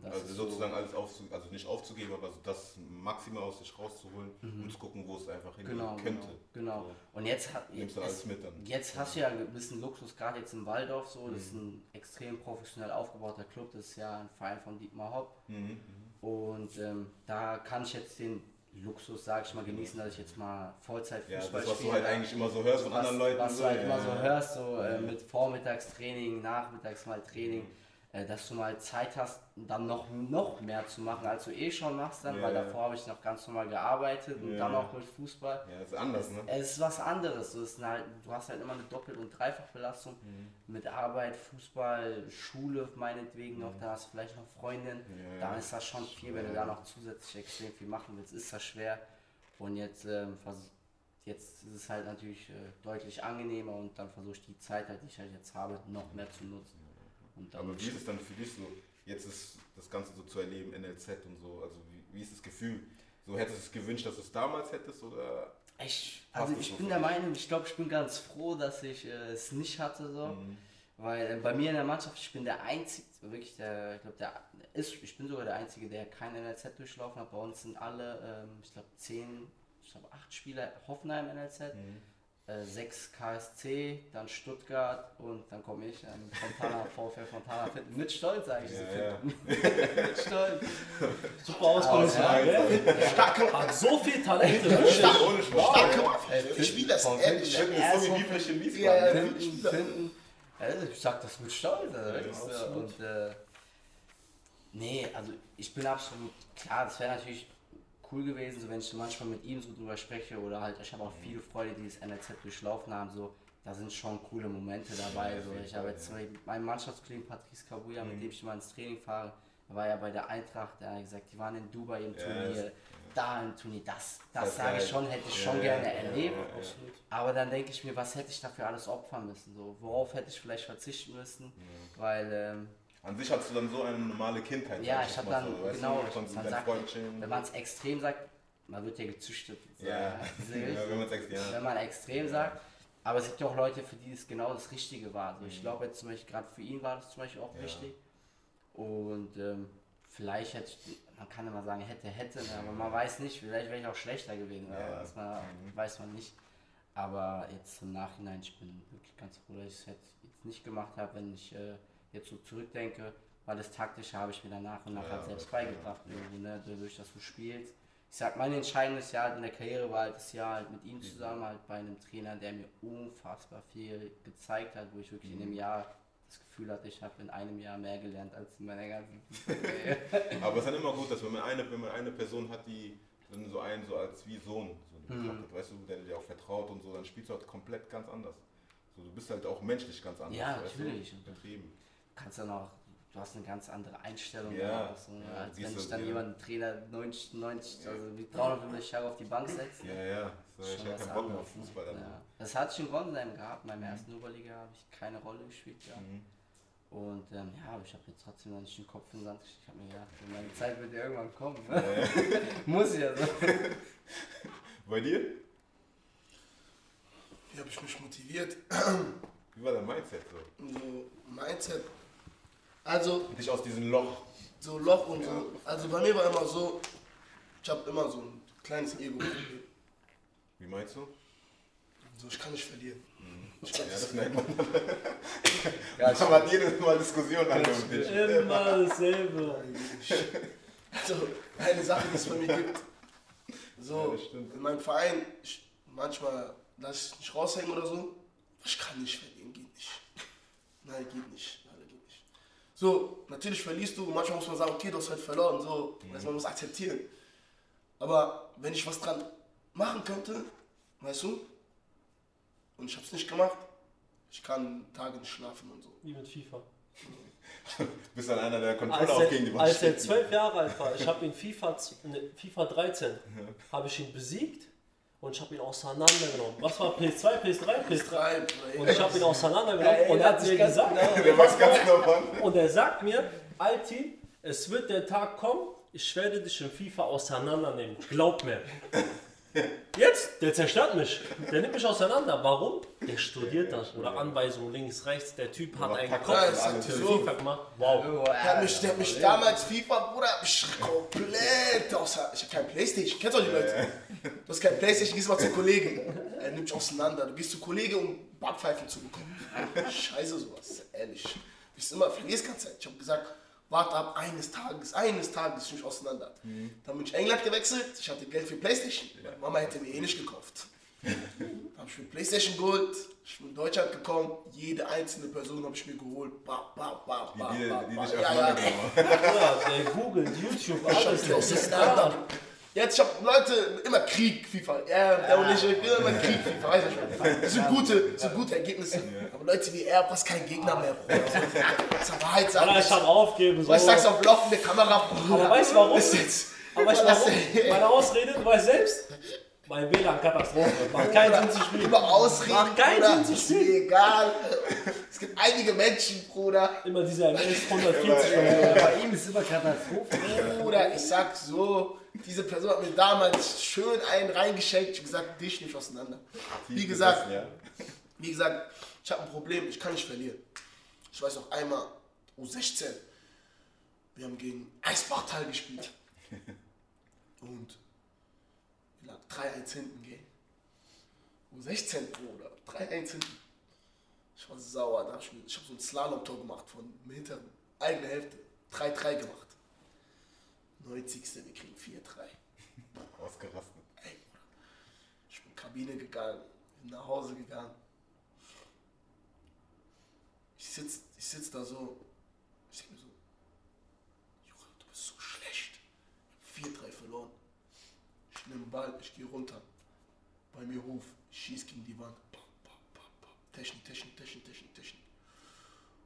Das Also sozusagen alles aufzu also nicht aufzugeben, aber so das Maximum aus sich rauszuholen und zu gucken, wo es einfach hingehen Genau, könnte. genau, genau. So. Und jetzt, hat, jetzt, alles mit dann. jetzt hast du ja ein bisschen Luxus, gerade jetzt im Waldorf so, das ist Mhm. ein extrem professionell aufgebauter Club, das ist ja ein Verein von Dietmar Hopp. Mhm. Und ähm, da kann ich jetzt den Luxus, sag ich mal, genießen, dass ich jetzt mal Vollzeit Ja, Fußball das, was du spiele. halt eigentlich immer so hörst von was, anderen Leuten. was so, du halt ja, immer so ja. hörst, so äh, Mhm. mit Vormittagstraining, nachmittags mal Training, äh, dass du mal Zeit hast, dann noch, noch mehr zu machen, als du eh schon machst dann, Ja, weil davor habe ich noch ganz normal gearbeitet und Ja. dann auch mit Fußball. Ja, ist anders, ne? Es ist was anderes. So ist halt, du hast halt immer eine Doppel- und Dreifachbelastung Mhm. mit Arbeit, Fußball, Schule meinetwegen noch, dann hast du vielleicht noch Freundin. Ja, Dann ist das schon viel, wenn du da noch zusätzlich extrem viel machen willst, ist das schwer. Und jetzt, ähm, jetzt ist es halt natürlich äh, deutlich angenehmer und dann versuche ich die Zeit, halt, die ich halt jetzt habe, noch mehr zu nutzen. Aber wie ist es dann für dich so, jetzt ist das Ganze so zu erleben, NLZ und so, also wie, wie ist das Gefühl? So hättest du es gewünscht, dass du es damals hättest oder? Ich, also ich bin der? Meinung, ich glaube, ich bin ganz froh, dass ich äh, es nicht hatte so. Mhm. Weil äh, bei mir in der Mannschaft, ich bin der Einzige, wirklich der, ich glaube, der ist, ich bin sogar der Einzige, der kein NLZ durchlaufen hat. Bei uns sind alle, ähm, ich glaube, zehn, ich glaube, acht Spieler Hoffenheim NLZ, Mhm. Äh, sechs KSC, dann Stuttgart und dann komme ich, ähm, Fontana, VfL Fontana Fit. Mit Stolz sage ich Ja, diese ja. Fit. Mit Stolz. Super Ausbildungslage. Starke Hat so viel Talente. wirklich. Ohne. Starke Äh, Ich spiele das ehrlich. Finden- Schön, ist so wie Biblische Ja, Wiesbaden. ja. ne? finden, finden. Also ich sag das mit Stolz. Also. Und äh, nee, also ich bin absolut klar, das wäre natürlich cool gewesen, so wenn ich manchmal mit ihm so drüber spreche oder halt, ich habe auch viele Freunde, die das NLZ durchlaufen haben, so da sind schon coole Momente dabei. So. Ich habe jetzt Beispiel meinen Mannschaftskollegen Patrice Kabuya, Mhm. mit dem ich immer ins Training fahre, war ja bei der Eintracht, der hat gesagt, die waren in Dubai im Turnier, da im Turnier, das, Das sage ich schon, hätte ich schon gerne erlebt. Aber dann denke ich mir, was hätte ich dafür alles opfern müssen? So, worauf hätte ich vielleicht verzichten müssen? Weil, ähm, An sich hattest du dann so eine normale Kindheit. Ja, ich hab dann- so, weißt genau, Du, konntest man mit deinem sagt, wenn man es extrem sagt, man wird ja gezüchtet. So, ja. ja, wenn man sagt, ja. wenn man extrem sagt. Aber es gibt ja auch Leute, für die es genau das Richtige war. Also ich Mhm. glaube jetzt zum Beispiel, gerade für ihn war das zum Beispiel auch Ja. richtig. Und ähm, vielleicht hätte ich, man kann immer sagen, hätte, hätte, ne, aber man weiß nicht, vielleicht wäre ich auch schlechter gewesen. Ja. Aber das man, Mhm. weiß man nicht. Aber jetzt im Nachhinein, ich bin wirklich ganz froh, dass ich es jetzt jetzt nicht gemacht habe, wenn ich äh, jetzt so zurückdenke, weil das Taktische habe ich mir dann nach und nach Ja, halt selbst beigebracht. Irgendwo, ne? Dadurch, dass du spielst. Ich sag, mein entscheidendes Jahr halt in der Karriere war halt das Jahr halt mit ihm zusammen, halt bei einem Trainer, der mir unfassbar viel gezeigt hat, wo ich wirklich in dem Jahr das Gefühl hatte, ich habe in einem Jahr mehr gelernt als in meiner ganzen. Aber es ist dann immer gut, dass wenn man eine, wenn man eine Person hat, die dann so einen so als wie Sohn so Mhm. betrachtet, weißt du, der dir auch vertraut und so, dann spielst du halt komplett ganz anders. So, du bist halt auch menschlich ganz anders. Ja, weißt natürlich. Du? Betrieben. Kannst dann auch, du hast eine ganz andere Einstellung, Ja, auch so, ja, als wenn ich dann ja. jemanden Trainer 90, 90 also wie 350 Jahre auf die Bank setze. Ja, ja. So, ist ich schon habe was keinen Bock mehr auf ne? Fußball. Das hatte ich in gehabt, in meinem ersten Oberliga habe ich keine Rolle gespielt gehabt. Mhm. Und ähm, ja, aber ich habe jetzt trotzdem noch nicht den Kopf in den Sand gesteckt. Ich habe mir gedacht, meine Zeit wird ja irgendwann kommen. Ne? Ja, ja. Muss ja so. Bei dir? Wie habe ich mich motiviert? Wie war dein Mindset so? So, Mindset. Also, Dich aus diesem Loch. so Loch und so. Also bei mir war immer so, ich habe immer so ein kleines Ego. Wie meinst du? So, ich kann nicht verlieren. Ich Ja, kann das merkt man. Ja, Man hat jedes Mal Diskussionen an dem Tisch. Immer dasselbe. Also, eine Sache, die es bei mir gibt. Ja, So, stimmt. in meinem Verein, ich, manchmal lasse ich nicht raushängen oder so. Ich kann nicht verlieren, geht nicht. Nein, geht nicht. So, natürlich verlierst du manchmal muss man sagen, okay, du hast halt verloren. So, Mhm. also man muss akzeptieren. Aber wenn ich was dran machen könnte, weißt du, und ich habe es nicht gemacht, ich kann Tage nicht schlafen und so. Wie mit FIFA. Du bist dann einer, der Controller auch gegen die er, Wand als er zwölf Jahre alt war, ich habe ihn FIFA, ne, FIFA 13, habe ich ihn besiegt und ich habe ihn auseinandergenommen. Was war PS2, PS3, PS3? Drei, drei. Und ich habe ihn auseinandergenommen und er hat mir gesagt, genau wann. und er sagt mir, Alti, es wird der Tag kommen, ich werde dich in FIFA auseinandernehmen. Glaub mir. Jetzt, der zerstört mich. Der nimmt mich auseinander. Warum? Der studiert das. Oder Anweisungen links, rechts. Der Typ hat Aber einen Kopf so. FIFA gemacht. Wow. Der hat mich, der hat mich damals FIFA, Bruder, hat mich komplett außer. Ich hab kein Playstation, kennst du die Leute? Du hast kein Playstation, gehst mal zu Kollegen. Er nimmt dich auseinander. Du gehst zu Kollegen, um Backpfeifen zu bekommen. Scheiße, sowas, ehrlich. Du bist immer, verlierst keine Zeit. Ich hab gesagt, warte ab, eines Tages, eines Tages ich auseinander. Dann bin ich England gewechselt, ich hatte Geld für Playstation, meine Mama hätte mir eh nicht gekauft. Habe ich mir Playstation geholt, ich bin in Deutschland gekommen, jede einzelne Person habe ich mir geholt. Ba, ba, ba, ba, Die, die, ba, die ba. dich Ja, ja. Ja, Google, YouTube, alles. Das ist. Jetzt, ich hab Leute, immer Krieg, FIFA. Er, er und ich, immer Krieg, FIFA. Weißt du schon. Das sind gute, das sind gute Ergebnisse. Aber Leute wie er, passt kein Gegner mehr. Bruder. Das ist Wahrheit sagen. Kann er schon aufgeben. So. Sagst du auf laufende Kamera? Aber weißt du warum? Ist jetzt, Aber weißt du Was- warum? Meine Ausrede, du weißt selbst. Mein WLAN-Katastrophe. Macht keinen Sinn zu spielen. Immer ausreden, Macht keinen Bruder. Sinn zu Ist mir spielen. egal. Es gibt einige Menschen, Bruder. Immer dieser MS 140. Äh, bei ihm ist immer Katastrophe. Bruder, ich sag so, diese Person hat mir damals schön einen reingeschenkt. Ich hab gesagt, dich nicht auseinander. Wie gesagt. Wie gesagt, ich habe ein Problem, ich kann nicht verlieren. Ich weiß noch einmal, U16, wir haben gegen Eisbachtal gespielt. Und 3-1 hinten, gell? U16, Bruder, 3-1 hinten. Ich war sauer, da hab ich, ich habe so ein Slalom-Tor gemacht von dem hinteren, eigene Hälfte, 3-3 gemacht. 90. wir kriegen 4-3. Ausgerastet. Ey, Bruder. Ich bin in die Kabine gegangen, bin nach Hause gegangen. Ich sitz, ich sitz da so. Ich denke mir so, Junge, du bist so schlecht. Ich hab 4-3 verloren. Ich nehme den Ball, ich gehe runter. Bei mir Hof, ich schieß gegen die Wand. Technik, Technik, Technik, Technik, Technik.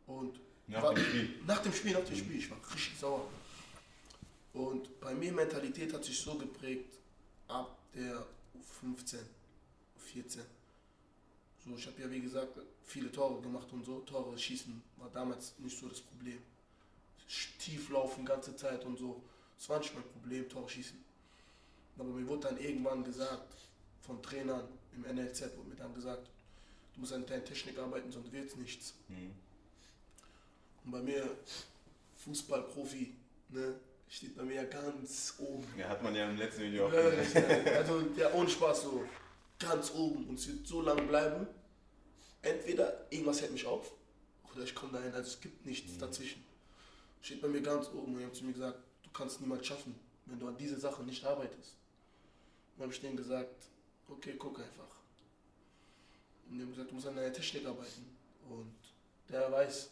Und Nach war- dem Spiel. Nach dem Spiel, nach dem Spiel. Ich war richtig sauer. Und bei mir Mentalität hat sich so geprägt, ab der 15, 14. So, ich habe ja wie gesagt viele Tore gemacht und so. Tore schießen war damals nicht so das Problem. Tief laufen ganze Zeit und so. Das war nicht mein Problem, Tore schießen. Aber mir wurde dann irgendwann gesagt, von Trainern im NLZ wurde mir dann gesagt, du musst an deiner Technik arbeiten, sonst wird es nichts. Mhm. Und bei mir, Fußballprofi, ne, steht bei mir ja ganz oben. Ja, hat man ja im letzten Video auch gesehen. also ja, ohne Spaß so, ganz oben und es wird so lange bleiben. Entweder irgendwas hält mich auf oder ich komme dahin, also es gibt nichts dazwischen. Steht bei mir ganz oben und ich habe zu mir gesagt, du kannst niemals schaffen, wenn du an diese Sache nicht arbeitest. Dann habe ich denen gesagt, okay, guck einfach. Und die haben gesagt, du musst an deiner Technik arbeiten. Und der weiß,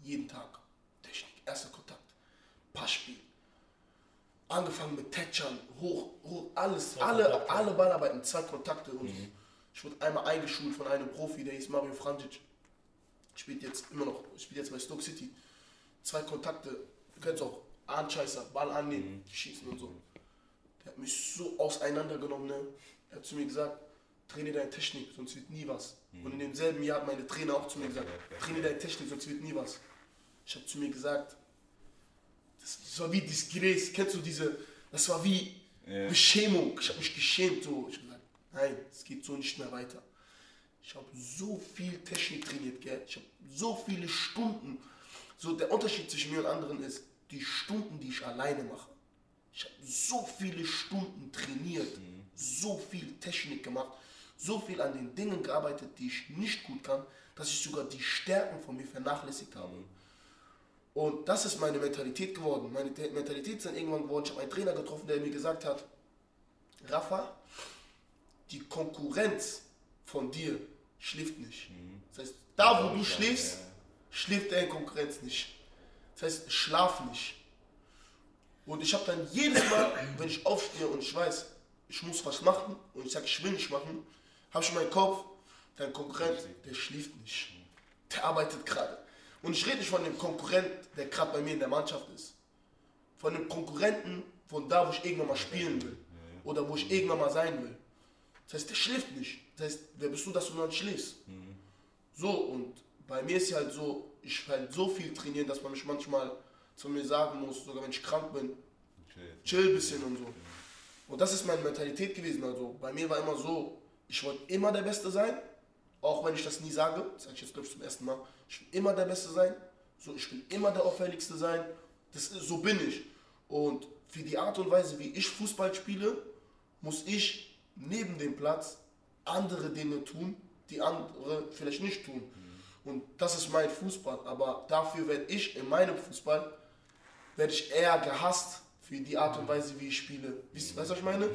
jeden Tag, Technik, erster Kontakt, Passspiel. Angefangen mit Tätschern, hoch, hoch, alles, Zwei alle, Kontakte. alle Ballarbeiten, zwei Kontakte und ich wurde einmal eingeschult von einem Profi, der hieß Mario Frantic. Spielt jetzt immer noch, spielt jetzt bei Stoke City. Zwei Kontakte, du kennst auch Anscheißer, Ball annehmen, schießen und so. Der hat mich so auseinandergenommen, ne? Er hat zu mir gesagt, trainier deine Technik, sonst wird nie was. Und in demselben Jahr hat meine Trainer auch zu mir gesagt, trainier deine Technik, sonst wird nie was. Ich habe zu mir gesagt, das, das war wie Disgrace, kennst du diese, das war wie Ja. Beschämung. Ich habe mich geschämt so. Ich habe gesagt, nein, es geht so nicht mehr weiter. Ich habe so viel Technik trainiert, gell? Ich habe so viele Stunden. So der Unterschied zwischen mir und anderen ist, die Stunden, die ich alleine mache. Ich habe so viele Stunden trainiert, so viel Technik gemacht, so viel an den Dingen gearbeitet, die ich nicht gut kann, dass ich sogar die Stärken von mir vernachlässigt habe. Und das ist meine Mentalität geworden. Meine Te- Mentalität ist dann irgendwann geworden. Ich habe einen Trainer getroffen, der mir gesagt hat, Rafa, die Konkurrenz von dir schläft nicht. Das heißt, da wo du schläfst, schläft deine Konkurrenz nicht. Das heißt, schlaf nicht. Und ich habe dann jedes Mal, wenn ich aufstehe und ich weiß, ich muss was machen und ich sage, ich will nicht machen, habe ich in meinem Kopf, dein Konkurrent, der schläft nicht. Der arbeitet gerade. Und ich rede nicht von dem Konkurrent, der gerade bei mir in der Mannschaft ist. Von dem Konkurrenten, von da, wo ich irgendwann mal spielen will. Oder wo ich irgendwann mal sein will. Das heißt, der schläft nicht. Das heißt, wer bist du, dass du nicht schläfst? So, und bei mir ist ja halt so, ich halt so viel trainieren, dass man mich manchmal zu mir sagen muss, sogar wenn ich krank bin, chill ein bisschen und so. Und das ist meine Mentalität gewesen. Also bei mir war immer so, ich wollte immer der Beste sein, auch wenn ich das nie sage, das sage ich jetzt glaube ich zum ersten Mal, ich will immer der Beste sein, so ich will immer der Auffälligste sein, das ist, so bin ich. Und für die Art und Weise, wie ich Fußball spiele, muss ich neben dem Platz andere Dinge tun, die andere vielleicht nicht tun. Und das ist mein Fußball. Aber dafür werde ich in meinem Fußball werde ich eher gehasst für die Art und Weise, wie ich spiele. Weißt du, was ich meine?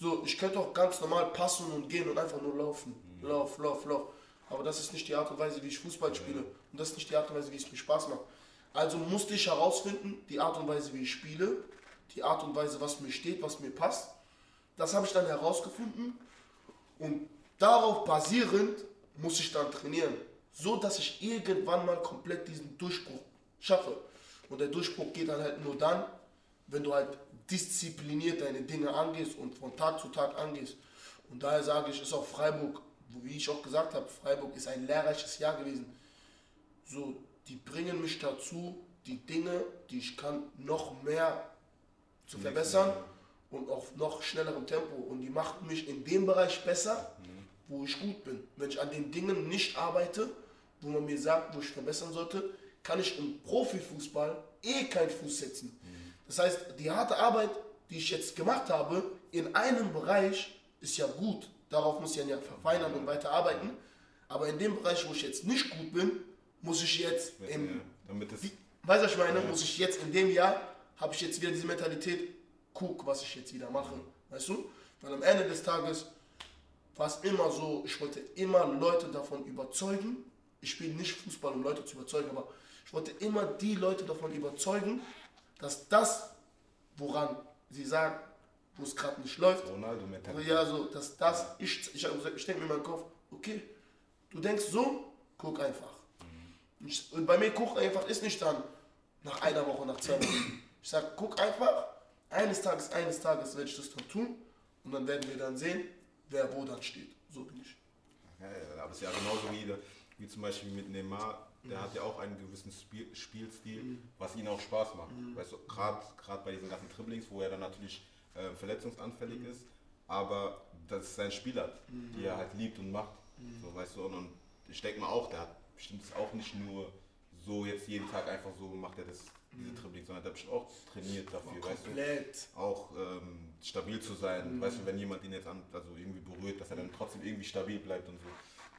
So, ich könnte auch ganz normal passen und gehen und einfach nur laufen. Lauf, lauf, lauf. Aber das ist nicht die Art und Weise, wie ich Fußball spiele. Und das ist nicht die Art und Weise, wie es mir Spaß macht. Also musste ich herausfinden, die Art und Weise, wie ich spiele, die Art und Weise, was mir steht, was mir passt. Das habe ich dann herausgefunden und darauf basierend muss ich dann trainieren, so dass ich irgendwann mal komplett diesen Durchbruch schaffe. Und der Durchbruch geht dann halt nur dann, wenn du halt diszipliniert deine Dinge angehst und von Tag zu Tag angehst. Und daher sage ich, ist auch Freiburg, wie ich auch gesagt habe, Freiburg ist ein lehrreiches Jahr gewesen. So, die bringen mich dazu, die Dinge, die ich kann, noch mehr zu verbessern und auf noch schnellerem Tempo. Und die macht mich in dem Bereich besser, wo ich gut bin. Wenn ich an den Dingen nicht arbeite, wo man mir sagt, wo ich verbessern sollte, kann ich im Profifußball eh keinen Fuß setzen. Das heißt, die harte Arbeit, die ich jetzt gemacht habe, in einem Bereich ist ja gut. Darauf muss ich ja verfeinern und weiter arbeiten. Aber in dem Bereich, wo ich jetzt nicht gut bin, muss ich jetzt im, Ja, damit es wie, weißt du, was ich meine? Muss ich jetzt in dem Jahr, habe ich jetzt wieder diese Mentalität, guck, was ich jetzt wieder mache. Weißt du? Weil am Ende des Tages war es immer so, ich wollte immer Leute davon überzeugen. Ich spiele nicht Fußball, um Leute zu überzeugen, aber ich wollte immer die Leute davon überzeugen, dass das, woran sie sagen, wo es gerade nicht läuft, Ronaldo ja, so, dass das, ich, ich, ich denke mir in meinem Kopf, okay, du denkst so, guck einfach. Ich, und bei mir guck einfach ist nicht dann nach einer Woche, nach zwei Wochen. Ich sag, guck einfach, eines Tages, eines Tages werde ich das dann tun und dann werden wir dann sehen, wer wo dann steht. So bin ich. Ja, ja, aber es ist ja genauso wie, wie zum Beispiel mit Neymar, der hat ja auch einen gewissen Spiel, Spielstil, was ihm auch Spaß macht. Weißt du, gerade bei diesen ganzen Dribblings, wo er dann natürlich äh, verletzungsanfällig ist, aber das ist sein Spielart, die er halt liebt und macht. So, weißt du, und, und ich denke mal auch, der hat bestimmt es auch nicht nur so jetzt jeden Tag einfach so macht er das, diese Dribblings, sondern der hat bestimmt auch trainiert dafür, weißt du? auch ähm, stabil zu sein. Weißt du, wenn jemand ihn jetzt an, also irgendwie berührt, dass er dann trotzdem irgendwie stabil bleibt und so.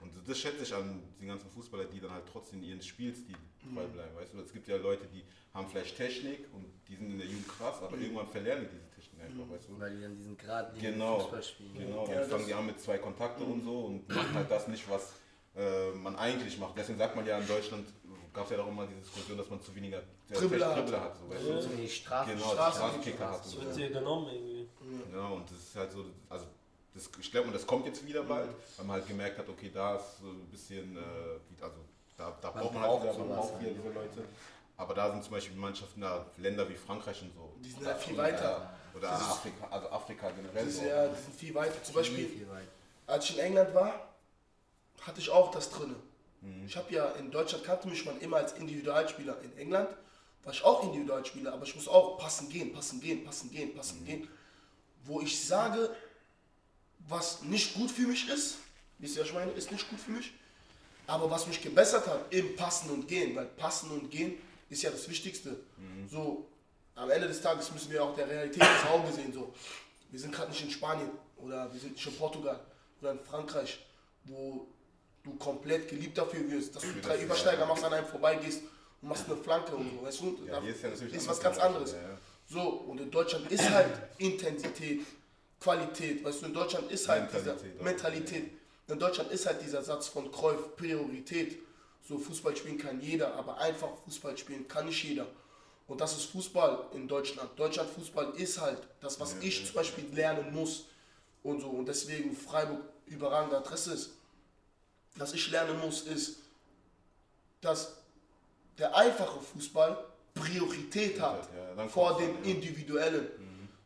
Und das schätze ich an den ganzen Fußballer, die dann halt trotzdem ihren Spielstil treu bleiben. Weißt du, es gibt ja Leute, die haben vielleicht Technik und die sind in der Jugend krass, aber irgendwann verlernen die diese Technik einfach, weißt du. Weil die dann diesen Gradlinigen Genau, Fußball spielen. genau. Ja, Dann das- fangen die an mit zwei Kontakte und so und machen halt das nicht, was äh, man eigentlich macht. Deswegen sagt man ja in Deutschland, gab es ja auch immer diese Diskussion, dass man zu weniger äh, Dribbler hat. Hat. So, weißt du? So wenig Strafen. Genau, Straßenkicker hat. Das wird dir genommen irgendwie. Ja, und das ist halt so, also das, ich glaube, das kommt jetzt wieder bald, weil man halt gemerkt hat, okay, da ist so ein bisschen, äh, also da, da Man braucht man halt wieder, man braucht wieder diese Leute. Aber da sind zum Beispiel Mannschaften, da, Länder wie Frankreich und so. Die sind halt viel weiter. Oder Das Afrika, also Afrika generell. Das ist ja, die sind viel weiter. Zum Beispiel, als ich in England war, hatte ich auch das drinne. Ich habe ja in Deutschland kannte mich man immer als Individualspieler. In England war ich auch Individualspieler, aber ich muss auch passen gehen, passen gehen, passen gehen, passen gehen. Wo ich sage, was nicht gut für mich ist, wisst ihr, was ich meine, ist nicht gut für mich. Aber was mich gebessert hat im Passen und Gehen, weil Passen und Gehen ist ja das Wichtigste. So, am Ende des Tages müssen wir auch der Realität ins Auge sehen. So, wir sind gerade nicht in Spanien oder wir sind nicht in Portugal oder in Frankreich, wo du komplett geliebt dafür wirst, dass du drei das- Übersteiger ja. machst, an einem vorbeigehst und machst eine Flanke und so, weißt du? Ja, ist ja ist was ganz anderes. ja. So, und in Deutschland ist halt Intensität, Qualität, weißt du, in Deutschland ist halt Mentalität dieser. Mentalität. In Deutschland ist halt dieser Satz von Cruyff, Priorität. So, Fußball spielen kann jeder, aber einfach Fußball spielen kann nicht jeder. Und das ist Fußball in Deutschland. Deutschland Fußball ist halt das, was Ja, ich ja. zum Beispiel lernen muss. Und so. Und deswegen Freiburg überragende Adresse ist. Was ich lernen muss, ist, dass der einfache Fußball Priorität hat vor dem individuellen.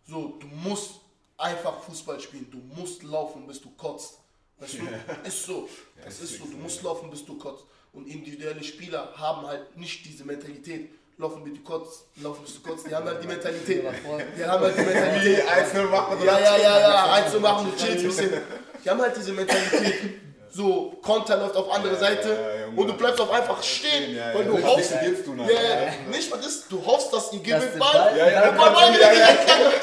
So, du musst einfach Fußball spielen, du musst laufen, bis du kotzt. Weißt du, ist so. Ja, Das ist so, du musst laufen, bis du kotzt. Und individuelle Spieler haben halt nicht diese Mentalität. Laufen, bis du kotzt, laufen, bis du kotzt. Die haben halt die Mentalität. Die haben halt die Mentalität. Einzelne machen Ja, ja, ja, ja, eins zu machen, du chillst ein bisschen. Die haben halt diese Mentalität. So, Konter läuft auf andere Seite ja, ja, Junge. und du bleibst auf einfach stehen, weil du hoffst. du Ja, ja, nicht mal das, du hoffst, dass ihr gewinnt Ball. Ja, ja, und Ball wieder-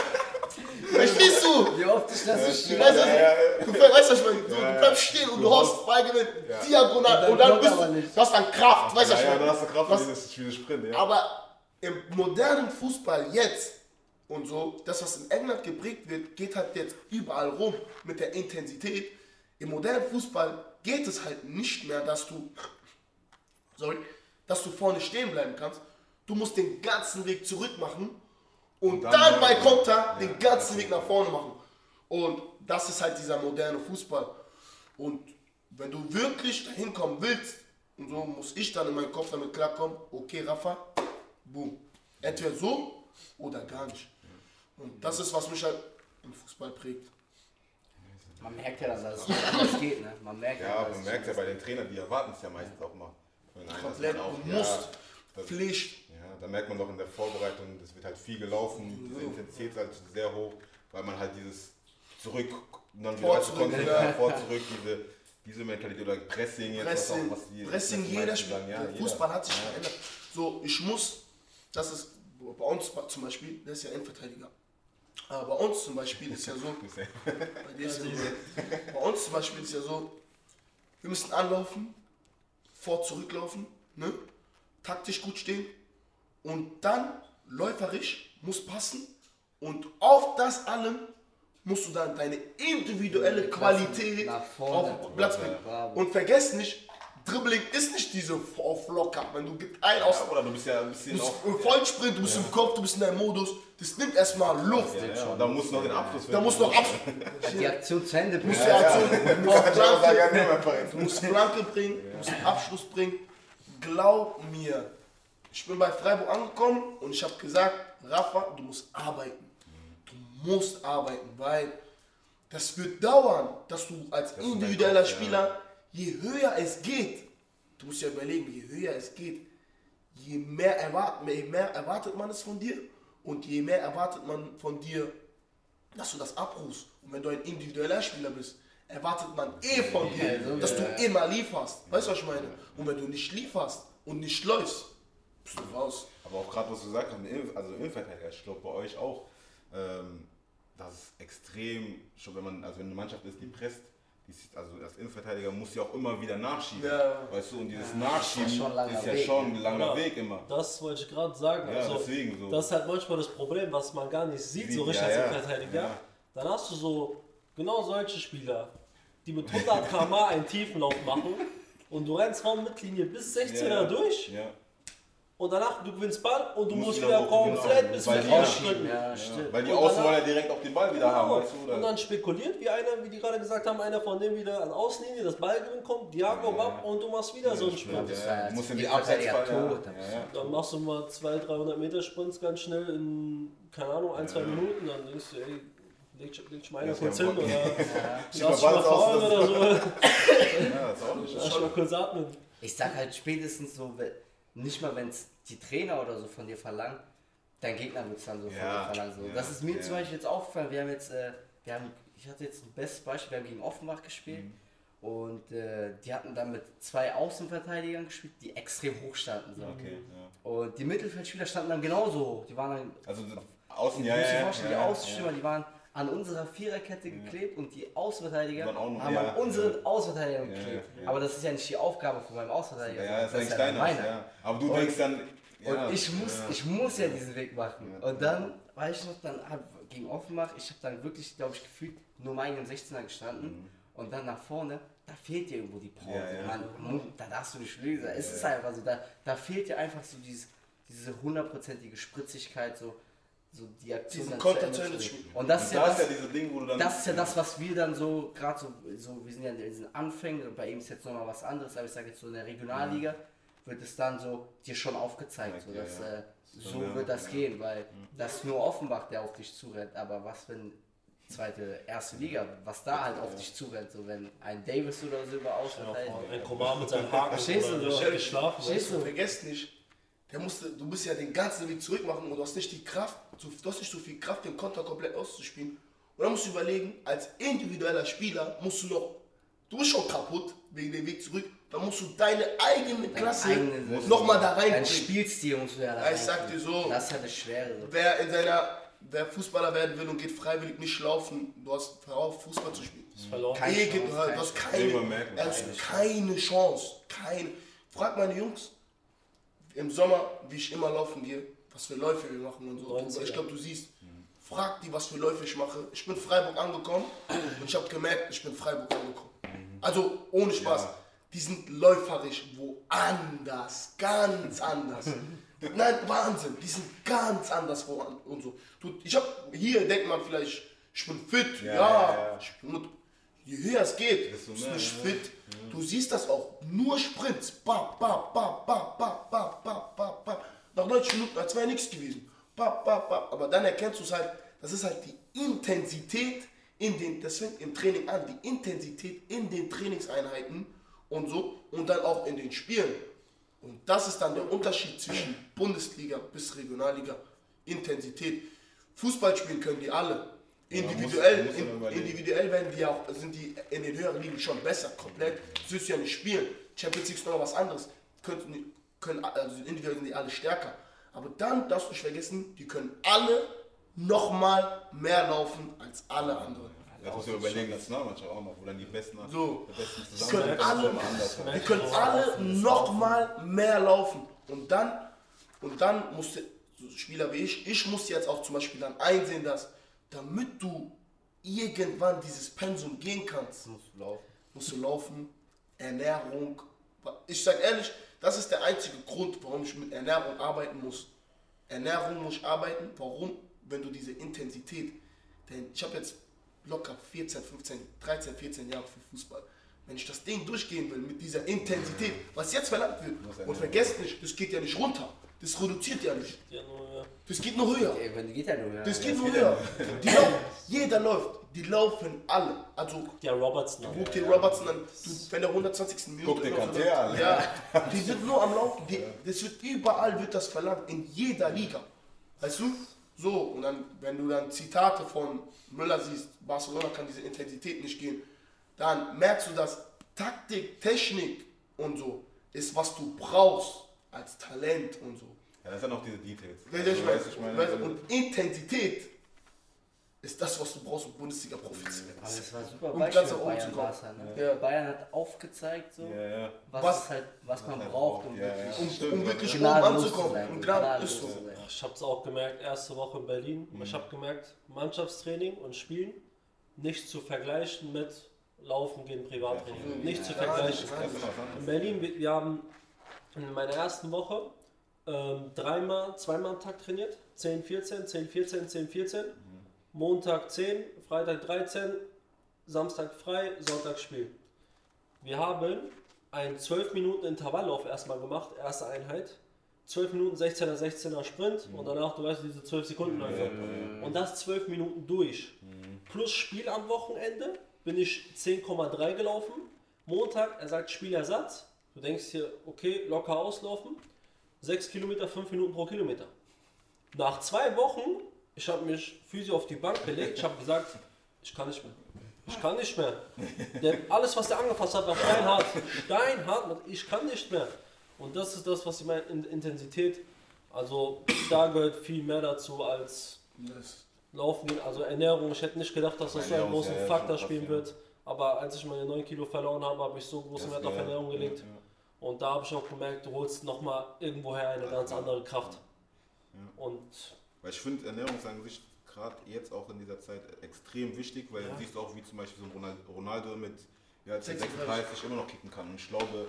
Verstehst du? Wie oft ich das Du spiele. weißt, Ja, ja, du weißt was ich meine? Du ja. bleibst stehen und du Du hoffst, Ball gewinnt diagonal Und dann und dann kommt bist aber du, nicht. du hast dann Kraft, weißt du was Ja, dann hast du Kraft Was- für dieses für den Sprint, ja. Aber im modernen Fußball jetzt und so, das, was in England geprägt wird, geht halt jetzt überall rum mit der Intensität. Im modernen Fußball geht es halt nicht mehr, dass du, sorry, dass du vorne stehen bleiben kannst. Du musst den ganzen Weg zurück machen und, Und dann dann, bei. Konter Ja, den das ganzen Weg nach vorne machen. Und das ist halt dieser moderne Fußball. Und wenn du wirklich dahin kommen willst, und so muss ich dann in meinem Kopf damit klarkommen, okay, Rafa, boom. Entweder so oder gar nicht. Und das ist, was mich halt im Fußball prägt. Man merkt ja dann, dass es nicht anders geht, ne? Man merkt Ja, dass man merkt ja bei den Trainern, die erwarten es ja meistens auch mal. Komplett, das du ja, musst, das- Pflicht. Da merkt man doch in der Vorbereitung, es wird halt viel gelaufen, diese Intensität ist halt sehr hoch, weil man halt dieses zurück, dann wieder Vor, zurück, ja. vor, zurück, diese, diese Mentalität oder Pressing jetzt, Pressing, was auch, was die Pressing jeder meisten Spiel. sagen, ja, jeder. Fußball hat sich ja. verändert. So, ich muss, das ist bei uns zum Beispiel, der ist ja Endverteidiger. Aber bei uns zum Beispiel ist ja so, bei, dir ist ja so, bei uns zum Beispiel ist ja so, wir müssen anlaufen, vor zurücklaufen, ne? taktisch gut stehen und dann läuferisch muss passen. Und auf das allem musst du dann deine individuelle Qualität auf den Platz bringen. Und vergiss nicht, Dribbling ist nicht diese auf locker, wenn du gibst ein aus, Ja, oder du bist ja ein du bisschen im Vollsprint, du bist im Kopf, du bist in deinem Modus, das nimmt erstmal Luft. Ja, ja, da muss noch den Abschluss Da musst du noch ab, Die Aktion zu Ende bringen. musst du Aktion, du musst ja, Flanke, du musst Flanke bringen, du musst Abschluss bringen. Glaub mir, ich bin bei Freiburg angekommen und ich habe gesagt, Rafa, du musst arbeiten. Du musst arbeiten, weil das wird dauern, dass du als deinen individueller Kopf, ja. Spieler, je höher es geht, du musst ja überlegen, je höher es geht, je mehr, erwart, je mehr erwartet man es von dir und je mehr erwartet man von dir, dass du das abrufst. Und wenn du ein individueller Spieler bist, erwartet man eh von dir, Ja, dass ja, du immer lieferst. Weißt du, was ich meine? Und wenn du nicht lieferst und nicht läufst, bist du raus. Aber auch gerade, was du sagst, im Innen- also im Innenverteidiger, ich glaube bei euch auch, ähm, das ist extrem, schon wenn man, also wenn eine Mannschaft ist, die presst, die ist, also als Innenverteidiger muss ja auch immer wieder nachschieben. Ja. Weißt du, und dieses Nachschieben ja langer ist ja Weg, schon ein langer Ja. Weg immer. Das wollte ich gerade sagen. Ja, also, deswegen so. Das ist halt manchmal das Problem, was man gar nicht sieht, so Sieht, richtig ja, als. Innenverteidiger. Ja. Dann hast du so genau solche Spieler, die mit 100 km einen Tiefenlauf machen und du rennst von Mittellinie bis 16er Ja. durch Ja. Und danach du gewinnst Ball und du Musst musst wieder komplett genau. bis mit die- rausschieben. Ja, stimmt. Weil die Und Außen danach- wollen ja direkt auch den Ball wieder haben, weißt du? Und dann spekuliert wie einer, wie die gerade gesagt haben, einer von denen wieder an Außenlinie, das Ballgewinn kommt, Diago bab und du machst wieder so einen Sprint. ja, ja du musst in die Abseitsfall, ja. dann Ja, ja. Machst du mal 200, 300 Meter Sprints ganz schnell in, keine Ahnung, ein, zwei Minuten, dann denkst du, ey, leg, leg ich mal einer Ja, kurz ja, hin oder Ja. lass mal Ball fahren das- oder so. Ja, das ist auch nicht Lass ich mal kurz atmen. Ich sag halt spätestens so, nicht mal wenn es die Trainer oder so von dir verlangen, dein Gegner wird es dann so Ja, von dir verlangen. So. ja, das ist mir ja. zum Beispiel jetzt aufgefallen, wir haben jetzt, äh, wir haben, ich hatte jetzt ein bestes Beispiel, wir haben gegen Offenbach gespielt Mhm. und äh, die hatten dann mit zwei Außenverteidigern gespielt, die extrem hoch standen. So. Okay, ja. Und die Mittelfeldspieler standen dann genauso hoch. Die waren dann, Also außen, ja, ja, ja, die. Außenstürmer, die waren an unserer Viererkette geklebt und die Außenverteidiger haben ja, an unseren ja. Außenverteidiger Ja, geklebt. ja. Aber das ist ja nicht die Aufgabe von meinem Außenverteidiger. Ja, ja, das ist eigentlich ja meiner. Ja. Aber du Und- denkst dann. Ja, Und ich muss, ja. ich muss ja diesen Weg machen. Ja. Und dann war ich noch dann gegen Offenbach, ich habe dann wirklich, glaube ich, gefühlt nur meinen 16er gestanden. Und dann nach vorne, da fehlt dir irgendwo die Pause. Mhm. Ja, ja. Man, da darfst du nicht lösen. Es ist einfach so, da, da fehlt dir einfach so dieses, diese hundertprozentige Spritzigkeit, so, so die Aktion. Diesen dann zu Ende zu. Und das ist ja da das, ist ja dieses Ding, wo du dann. das ist ja das, was wir dann so, gerade so, so, wir sind ja in diesen Anfängen, und bei ihm ist jetzt nochmal was anderes, aber ich sage jetzt so in der Regionalliga, wird es dann so dir schon aufgezeigt, so Ja, dass ja. äh, so Ja, wird das ja. gehen, weil das ist nur Offenbach, der auf dich zurennt, aber was wenn zweite, erste Liga, was da halt auf dich zurennt, so wenn ein Davis oder so über außen Ein Komar mit seinem Haken Verstehst du so? geschlafen. Verstehst du? Vergesst nicht, der musste, du musst ja den ganzen Weg zurück machen und du hast nicht die Kraft, du hast nicht so viel Kraft, den Konter komplett auszuspielen. Und dann musst du überlegen, als individueller Spieler musst du noch, du bist schon kaputt wegen dem Weg zurück, dann musst du deine eigene Klasse nochmal da Dein reinbringen. Spielstil musst du ja da Ja, ich sag dir so. Das ist ja das Schwere. Wer in seiner, wer Fußballer werden will und geht freiwillig nicht laufen, du hast auf Fußball zu spielen. Ist verloren. Keine Chance, du hast keine, also keine keine Chance. Keine. Frag meine Jungs im Sommer, wie ich immer laufen gehe. was für Läufe wir machen und so. 90er. Ich glaube, du siehst, frag die, was für Läufe ich mache. Ich bin Freiburg angekommen und ich habe gemerkt, ich bin Freiburg angekommen. Also ohne Spaß. Ja. Die sind läuferisch woanders, ganz anders. Nein, Wahnsinn, die sind ganz anders woanders und so. Ich hab, hier denkt man vielleicht, ich bin fit, ja, Ja, ja, ja. ich bin, je höher es geht, Desto bist du mehr, nicht ja. fit. Du siehst das auch, nur Sprints, ba, ba, ba, ba, ba, ba, ba, ba, ba. Nach 90 Minuten, als wäre nichts gewesen. Ba, ba, ba. Aber dann erkennst du es halt, das ist halt die Intensität in den, das fängt im Training an, die Intensität in den Trainingseinheiten und so und dann auch in den Spielen. Und das ist dann der Unterschied zwischen Bundesliga bis Regionalliga. Intensität. Fußball spielen können die alle. Individuell, in, individuell werden die auch, sind die in den höheren Ligen schon besser, komplett. Das willst du ja nicht spielen. Champions League ist noch was anderes. Können, können, also individuell sind die alle stärker. Aber dann darfst du nicht vergessen, die können alle nochmal mehr laufen als alle anderen. Das muss man überlegen, Nationalmannschaft auch noch, wo dann die Besten, So. die Besten zusammen können das alle, die können alle nochmal mehr laufen. Und dann, und dann musste so Spieler wie ich, ich muss jetzt auch zum Beispiel dann einsehen, dass damit du irgendwann dieses Pensum gehen kannst, Musst du laufen. musst du laufen, Ernährung. Ich sag ehrlich, das ist der einzige Grund, warum ich mit Ernährung arbeiten muss. Ernährung muss ich arbeiten. Warum? Wenn du diese Intensität, denn ich habe jetzt locker 14, 15, 13, 14 Jahre für Fußball. Wenn ich das Ding durchgehen will mit dieser Intensität, was jetzt verlangt wird, und vergesst nicht, das geht ja nicht runter. Das reduziert ja nicht. Ja, nur. Das geht nur höher. Ey, wenn die geht ja nur. Das ja. geht nur höher. Die laufen, jeder läuft. Die laufen alle. Also Ja, Robertson. Guck dir Robertson an, du, wenn der 120. Minute Guck dir läuft, Kanté an. Ja, die sind nur am Laufen. Die, das wird überall wird das verlangt, in jeder Liga. Weißt du? So, und dann, wenn du dann Zitate von Müller siehst, Barcelona kann diese Intensität nicht gehen, dann merkst du, dass Taktik, Technik und so ist, was du brauchst als Talent und so. Ja, das sind auch diese Details. Ich Also, du, weiß, ich meine, weißt du, und Intensität ist das, was du brauchst, um Bundesliga-Profi zu werden. Aber das war super Um Beispiel ganz nach oben Bayern zu kommen. Ne? Ja. Bayern hat aufgezeigt, so, ja, ja. was, Was- halt, was man halt braucht, um ja, wirklich ja. Um, Stimmt, um wirklich oben anzukommen. Und gerade ist so. Ich habe es auch gemerkt, erste Woche in Berlin. Mhm. Ich habe gemerkt, Mannschaftstraining und Spielen nicht zu vergleichen mit Laufen gegen Privattraining. Nicht zu Ja, vergleichen. In. Berlin, wir, wir haben in meiner ersten Woche ähm, dreimal, zweimal am Tag trainiert. 10, 14, 10, 14, 10, 14. Montag 10, Freitag 13, Samstag frei, Sonntag Spiel. Wir haben einen 12 Minuten Intervalllauf erstmal gemacht, erste Einheit. 12 Minuten 16er, 16er Sprint und danach, du weißt, diese 12 Sekunden Läufe. Und das 12 Minuten durch. Plus Spiel am Wochenende bin ich 10,3 gelaufen. Montag, er sagt Spielersatz. Du denkst hier, okay, locker auslaufen. 6 Kilometer, 5 Minuten pro Kilometer. Nach zwei Wochen, ich habe mich physisch auf die Bank gelegt, ich habe gesagt, ich kann nicht mehr. Ich kann nicht mehr. Der, alles, was der angefasst hat, war steinhart. Steinhart, ich kann nicht mehr. Und das ist das, was ich meine, in Intensität. Also da gehört viel mehr dazu als Laufen gehen. Also Ernährung, ich hätte nicht gedacht, dass das so einen großen ja Faktor spielen wird. Aber als ich meine 9 Kilo verloren habe, habe ich so großen Wert auf Ernährung gelegt. ja. Und da habe ich auch gemerkt, du holst nochmal irgendwoher eine ganz andere Kraft. Und Weil ich finde, Ernährung ist an sich gerade jetzt auch in dieser Zeit extrem wichtig, weil Ja. du siehst auch, wie zum Beispiel so ein Ronald- Ronaldo mit ja, 36 36 immer noch kicken kann. Und ich glaube,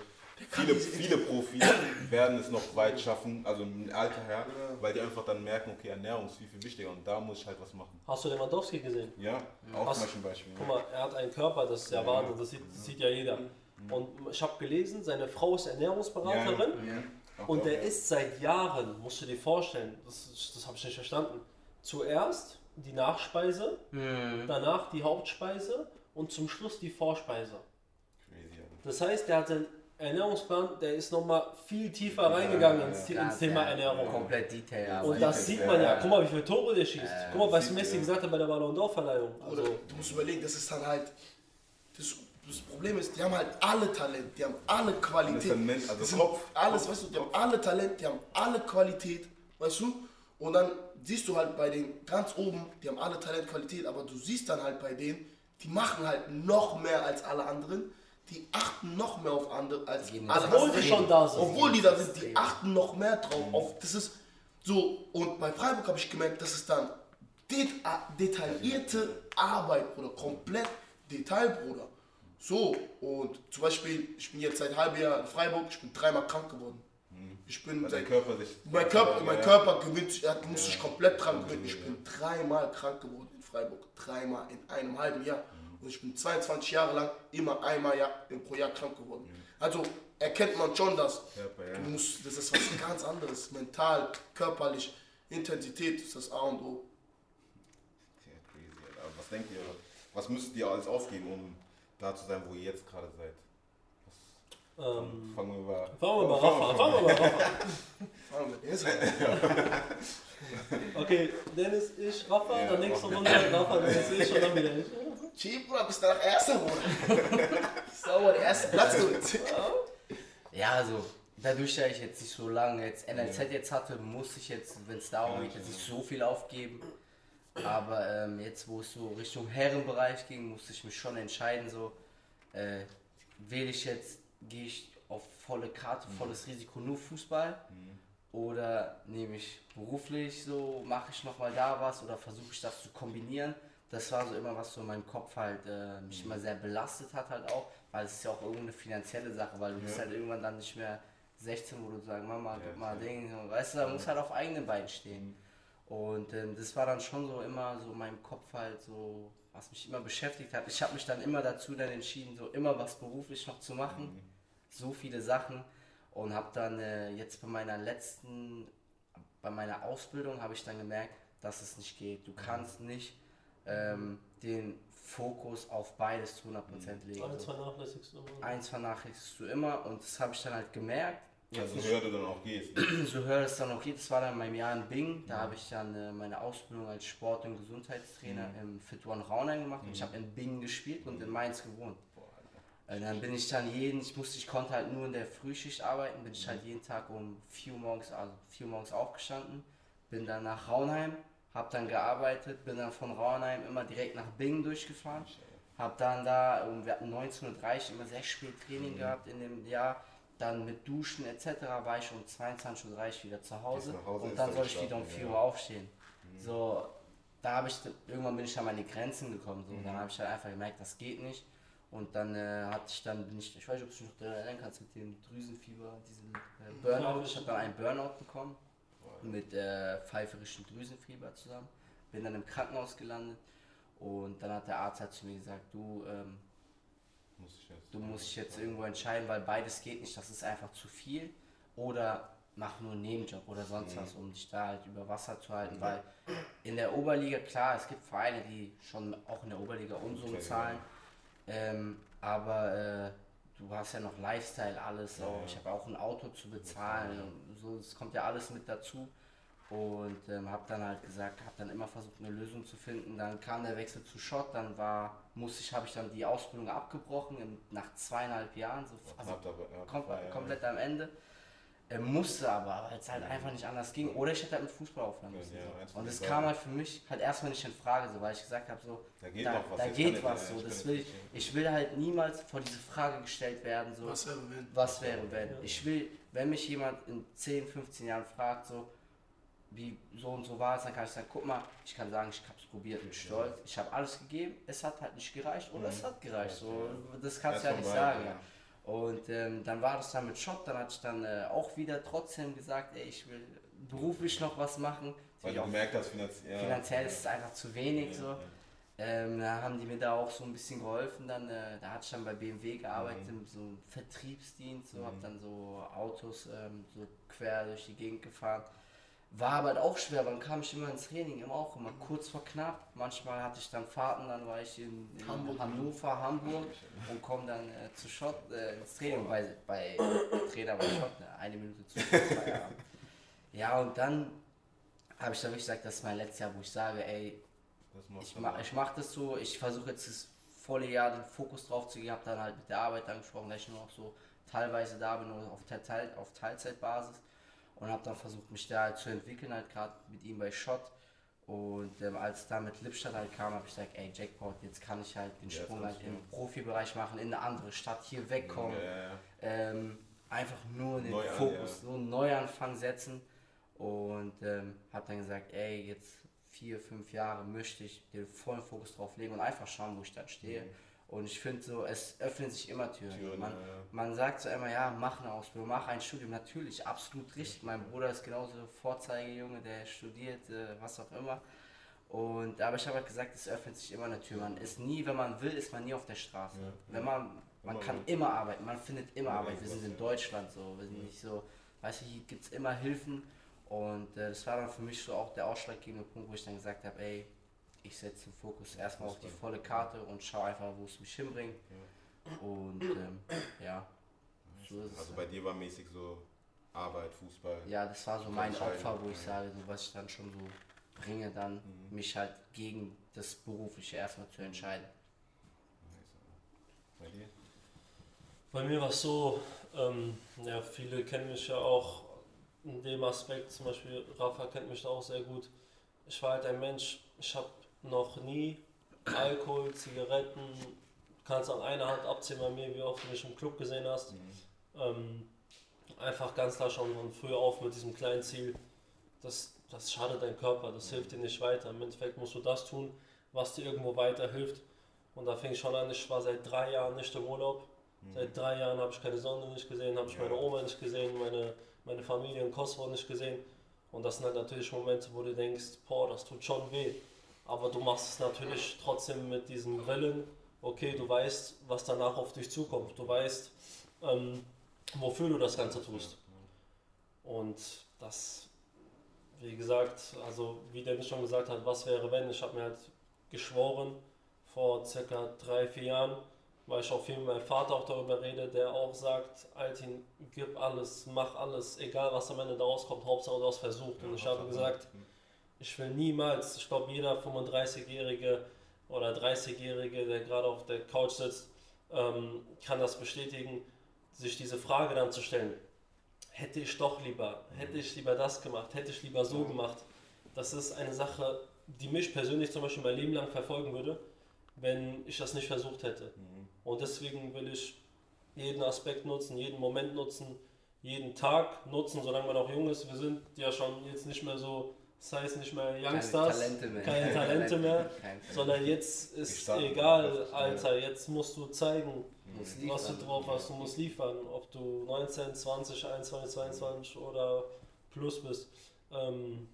viele, viele Profis werden es noch weit schaffen, also im Alter her, weil die einfach dann merken, okay, Ernährung ist viel, viel wichtiger und da muss ich halt was machen. hast du Lewandowski gesehen? Ja, auch Was- zum Beispiel ein Beispiel. Guck mal, er hat einen Körper, das ist ja Ja. Wahnsinn, das sieht, das sieht ja jeder. Und ich habe gelesen, seine Frau ist Ernährungsberaterin. Auch Und der ja. ist seit Jahren, musst du dir vorstellen, das, das habe ich nicht verstanden. Zuerst die Nachspeise, Mhm. danach die Hauptspeise und zum Schluss die Vorspeise. Crazy, ja. Das heißt, der hat seinen Ernährungsplan, der ist nochmal viel tiefer reingegangen ins, The- ins Ganz, Thema ja, Ernährung. Komplett Detail. Und das sieht man ja. Guck mal, wie viele Tore der schießt. Äh, Guck mal, was Messi gesagt hat bei der Ballon d'Or-Verleihung. Also, du musst überlegen, das ist dann halt. Das, das Problem ist, die haben halt alle Talent, die haben alle Qualität. Das ist ein Mensch, also Kopf, Alles, Kopf, weißt du, die haben alle Talent, die haben alle Qualität, weißt du? Und dann siehst du halt bei den ganz oben, die haben alle Talent, Qualität, aber du siehst dann halt bei denen, die machen halt noch mehr als alle anderen, die achten noch mehr auf andere als gehen alle anderen. Obwohl die schon da sind. Obwohl die da sind, die achten noch mehr drauf. Auf, das ist, So, und bei Freiburg habe ich gemerkt, dass es dann det detaillierte Arbeit, Bruder, komplett Detail, Bruder. So, und zum Beispiel, ich bin jetzt seit halbem Jahr in Freiburg, ich bin dreimal krank geworden. Ich bin Weil seit, Körper sich. mein Körper, mein Ja. Körper gewinnt, er muss sich Ja. komplett dran Ja. gewöhnen. Ich bin dreimal krank geworden in Freiburg. Dreimal in einem halben Jahr. Und ich bin 22 Jahre lang immer einmal Jahr, pro Jahr krank geworden. Also erkennt man schon, dass ja. du musst, das ist was ganz anderes. Mental, körperlich, Intensität ist das A und O. Tja, crazy, Alter. Was denkt ihr, was müsst ihr alles aufgeben, um da zu sein, wo ihr jetzt gerade seid? Ähm, Fangen wir über. fangen wir mal Rafa an. Fangen wir mal Rafa an. Fangen wir an. Okay, Dennis, ich, Rafa, Ja, dann nächste Rafa. Runde, Rafa, Dennis, ich und dann wieder ich. Chief, Bruder, bist danach Erster, Bruder. Sauber, der erste Platz, du jetzt. Ja, also dadurch, dass ich jetzt nicht so lange jetzt NLZ jetzt hatte, musste ich jetzt, wenn es darum geht, jetzt nicht so viel aufgeben. Aber ähm, jetzt, wo es so Richtung Herrenbereich ging, musste ich mich schon entscheiden, so äh, wähle ich jetzt, gehe ich auf volle Karte, volles Risiko nur Fußball oder nehme ich beruflich so, mache ich nochmal da was oder versuche ich das zu kombinieren. Das war so immer was so in meinem Kopf halt äh, mich immer sehr belastet hat halt auch, weil es ist ja auch irgendwo eine finanzielle Sache, weil du bist Ja. halt irgendwann dann nicht mehr 16, wo du sagst, Mama, Ja, guck mal, ja. Ding, weißt du, da musst halt auf eigenen Beinen stehen. Und ähm, das war dann schon so immer so in meinem Kopf halt so, was mich immer beschäftigt hat. Ich habe mich dann immer dazu dann entschieden, so immer was beruflich noch zu machen. So viele Sachen. Und habe dann äh, jetzt bei meiner letzten, bei meiner Ausbildung habe ich dann gemerkt, dass es nicht geht. Du kannst nicht ähm, den Fokus auf beides zu 100% legen. Eins vernachlässigst du immer. Eins vernachlässigst du immer und das habe ich dann halt gemerkt. Also Jetzt höher du dann auch gehst. Ne? so höher es dann auch geht. Das war dann in meinem Jahr in Bing. Da habe ich dann äh, meine Ausbildung als Sport- und Gesundheitstrainer im Fit One Raunheim gemacht. Und ich habe in Bing gespielt und in Mainz gewohnt. Äh, dann bin ich dann jeden, ich musste, ich konnte halt nur in der Frühschicht arbeiten, bin ich halt jeden Tag um 4 Uhr morgens, also 4 Uhr morgens aufgestanden, bin dann nach Raunheim, habe dann gearbeitet, bin dann von Raunheim immer direkt nach Bingen durchgefahren, habe dann da, um, wir hatten 19.30 Uhr immer sehr spät Training gehabt in dem Jahr, dann mit Duschen etc. war ich um 22.30 Uhr wieder zu Hause, Hause, und dann soll ich wieder um schlafen, 4 ja. Uhr aufstehen. So, da habe ich, irgendwann bin ich an meine Grenzen gekommen. So. Dann habe ich halt einfach gemerkt, das geht nicht. Und dann äh, hatte ich dann, bin ich, ich weiß nicht, ob du dich noch daran erinnern kannst, mit dem Drüsenfieber, diesen äh, Burnout. Ich habe dann einen Burnout bekommen mit äh, pfeiferischen Drüsenfieber zusammen. Bin dann im Krankenhaus gelandet und dann hat der Arzt halt zu mir gesagt, du, ähm, Muss ich jetzt. du musst dich jetzt irgendwo entscheiden, weil beides geht nicht, das ist einfach zu viel. Oder mach nur einen Nebenjob oder sonst was, um dich da halt über Wasser zu halten, weil in der Oberliga, klar, es gibt Vereine, die schon auch in der Oberliga Unsummen Okay, zahlen, ähm, aber äh, du hast ja noch Lifestyle, alles, Ja, auch. ja. ich habe auch ein Auto zu bezahlen, und so, es kommt ja alles mit dazu. Und ähm, habe dann halt gesagt, habe dann immer versucht, eine Lösung zu finden. Dann kam der Wechsel zu Schott, dann war, musste ich, habe ich dann die Ausbildung abgebrochen im, nach zweieinhalb Jahren, so, also kom komplett am Ende. Er musste aber, weil es halt einfach nicht anders ging. Oder ich hätte halt mit Fußball aufhören müssen. Ja, so. Und es kam halt für mich halt erstmal nicht in Frage, so, weil ich gesagt habe, so, Da geht da, was. da geht was. So. Das will ich, ich will halt niemals vor diese Frage gestellt werden, so, Was wäre, wenn? was wäre wenn. Ich will, wenn mich jemand in 10, 15 Jahren fragt, so, wie so und so war es, dann kann ich sagen, guck mal, ich kann sagen, ich habe es probiert mit Stolz, ich habe alles gegeben, es hat halt nicht gereicht oder es hat gereicht. So, das kannst du ja nicht beiden, sagen. ja. Und ähm, dann war das dann mit Shot, dann hatte ich dann äh, auch wieder trotzdem gesagt, ey, ich will beruflich noch was machen. Weil du auch gemerkt hast, finanziell. finanziell ist es einfach zu wenig Ja, so. Ähm, da haben die mir da auch so ein bisschen geholfen. Dann, äh, da hatte ich dann bei BMW gearbeitet, Mhm. so einem Vertriebsdienst, so, hab dann so Autos ähm, so quer durch die Gegend gefahren. War aber halt auch schwer, dann kam ich immer ins Training, immer auch immer kurz vor knapp. Manchmal hatte ich dann Fahrten, dann war ich in, in Hamburg. Hannover, Hamburg und komme dann äh, zu Schott äh, ins Training. Bei, bei Trainer bei Schott, ne, eine Minute zu Feierabend. Ja, und dann habe ich dann wirklich gesagt, das ist mein letztes Jahr, wo ich sage, ey, ich, ma, ich mache das so, ich versuche jetzt das volle Jahr den Fokus drauf zu geben, habe dann halt mit der Arbeit angesprochen, dass ich nur noch so teilweise da bin, nur auf, Teil, auf Teilzeitbasis und habe dann versucht, mich da halt zu entwickeln, halt gerade mit ihm bei Shot. Und ähm, als da mit Lippstadt halt kam, habe ich gesagt, ey Jackpot, jetzt kann ich halt den Ja, Sprung halt im Profibereich machen, in eine andere Stadt, hier wegkommen Ja, ähm, einfach nur den Neu an, Fokus, ja. so einen Neuanfang setzen. und ähm, habe dann gesagt, ey, jetzt vier, fünf Jahre möchte ich den vollen Fokus drauf legen und einfach schauen, wo ich dann stehe. Und ich finde so, es öffnen sich immer Türen. Türen, man, ja, ja. man sagt so immer, ja, mach eine Ausbildung, mach ein Studium. Natürlich, absolut richtig. Mein Bruder ist genauso Vorzeigejunge, der studiert, äh, was auch immer. Und aber ich habe halt gesagt, es öffnet sich immer eine Tür. Man ist nie, wenn man will, ist man nie auf der Straße. Ja. Wenn man, man Immer kann will. immer arbeiten, man findet immer Immer Arbeit. Wir sind in ja. Deutschland so, wir sind nicht so, weißt du, hier gibt es immer Hilfen. Und äh, das war dann für mich so auch der ausschlaggebende Punkt, wo ich dann gesagt habe, ey, ich setze den Fokus erstmal auf die volle Karte und schaue einfach, wo es mich hinbringt. Und ähm, ja, so ist es. Also bei dir war mäßig so Arbeit, Fußball. Ja, das war so mein Opfer, wo ich ja. sage, so was ich dann schon so bringe, dann Mhm. mich halt gegen das Berufliche erstmal zu entscheiden. Bei dir? Bei mir war es so, ähm, ja, viele kennen mich ja auch in dem Aspekt, zum Beispiel Rafa kennt mich da auch sehr gut. Ich war halt ein Mensch, ich habe noch nie Alkohol, Zigaretten, kannst an einer Hand abzählen bei mir, wie oft du mich im Club gesehen hast. Ähm, einfach ganz klar schon von früher auf mit diesem kleinen Ziel, das, das schadet deinem Körper, das hilft dir nicht weiter. Im Endeffekt musst du das tun, was dir irgendwo weiterhilft. Und da fing schon an, ich war seit drei Jahren nicht im Urlaub. Seit drei Jahren habe ich keine Sonne nicht gesehen, habe ich Ja. meine Oma nicht gesehen, meine, meine Familie in Kosovo nicht gesehen. Und das sind halt natürlich Momente, wo du denkst, boah, das tut schon weh. Aber du machst es natürlich trotzdem mit diesem Willen, okay, du weißt, was danach auf dich zukommt. Du weißt, ähm, wofür du das Ganze tust. Und das, wie gesagt, also wie Dennis schon gesagt hat, was wäre wenn, ich habe mir halt geschworen, vor circa drei, vier Jahren, weil ich auch viel mit meinem Vater auch darüber rede, der auch sagt, Altin, gib alles, mach alles, egal was am Ende daraus kommt, Hauptsache du hast versucht. Und ich habe gesagt, ich will niemals, ich glaube jeder 35-Jährige oder 30-Jährige, der gerade auf der Couch sitzt, ähm, kann das bestätigen, sich diese Frage dann zu stellen. Hätte ich doch lieber, hätte ich lieber das gemacht, hätte ich lieber so gemacht. Das ist eine Sache, die mich persönlich zum Beispiel mein Leben lang verfolgen würde, wenn ich das nicht versucht hätte. Und deswegen will ich jeden Aspekt nutzen, jeden Moment nutzen, jeden Tag nutzen, solange man auch jung ist. Wir sind ja schon jetzt nicht mehr so, das heißt nicht mehr Youngstars, Keine Talente mehr. keine Talente mehr, sondern jetzt ist starten, egal, Alter, jetzt musst du zeigen, Muss was du drauf hast, du musst liefern, ob du 19, 20, 21, 22 oder plus bist. Ähm,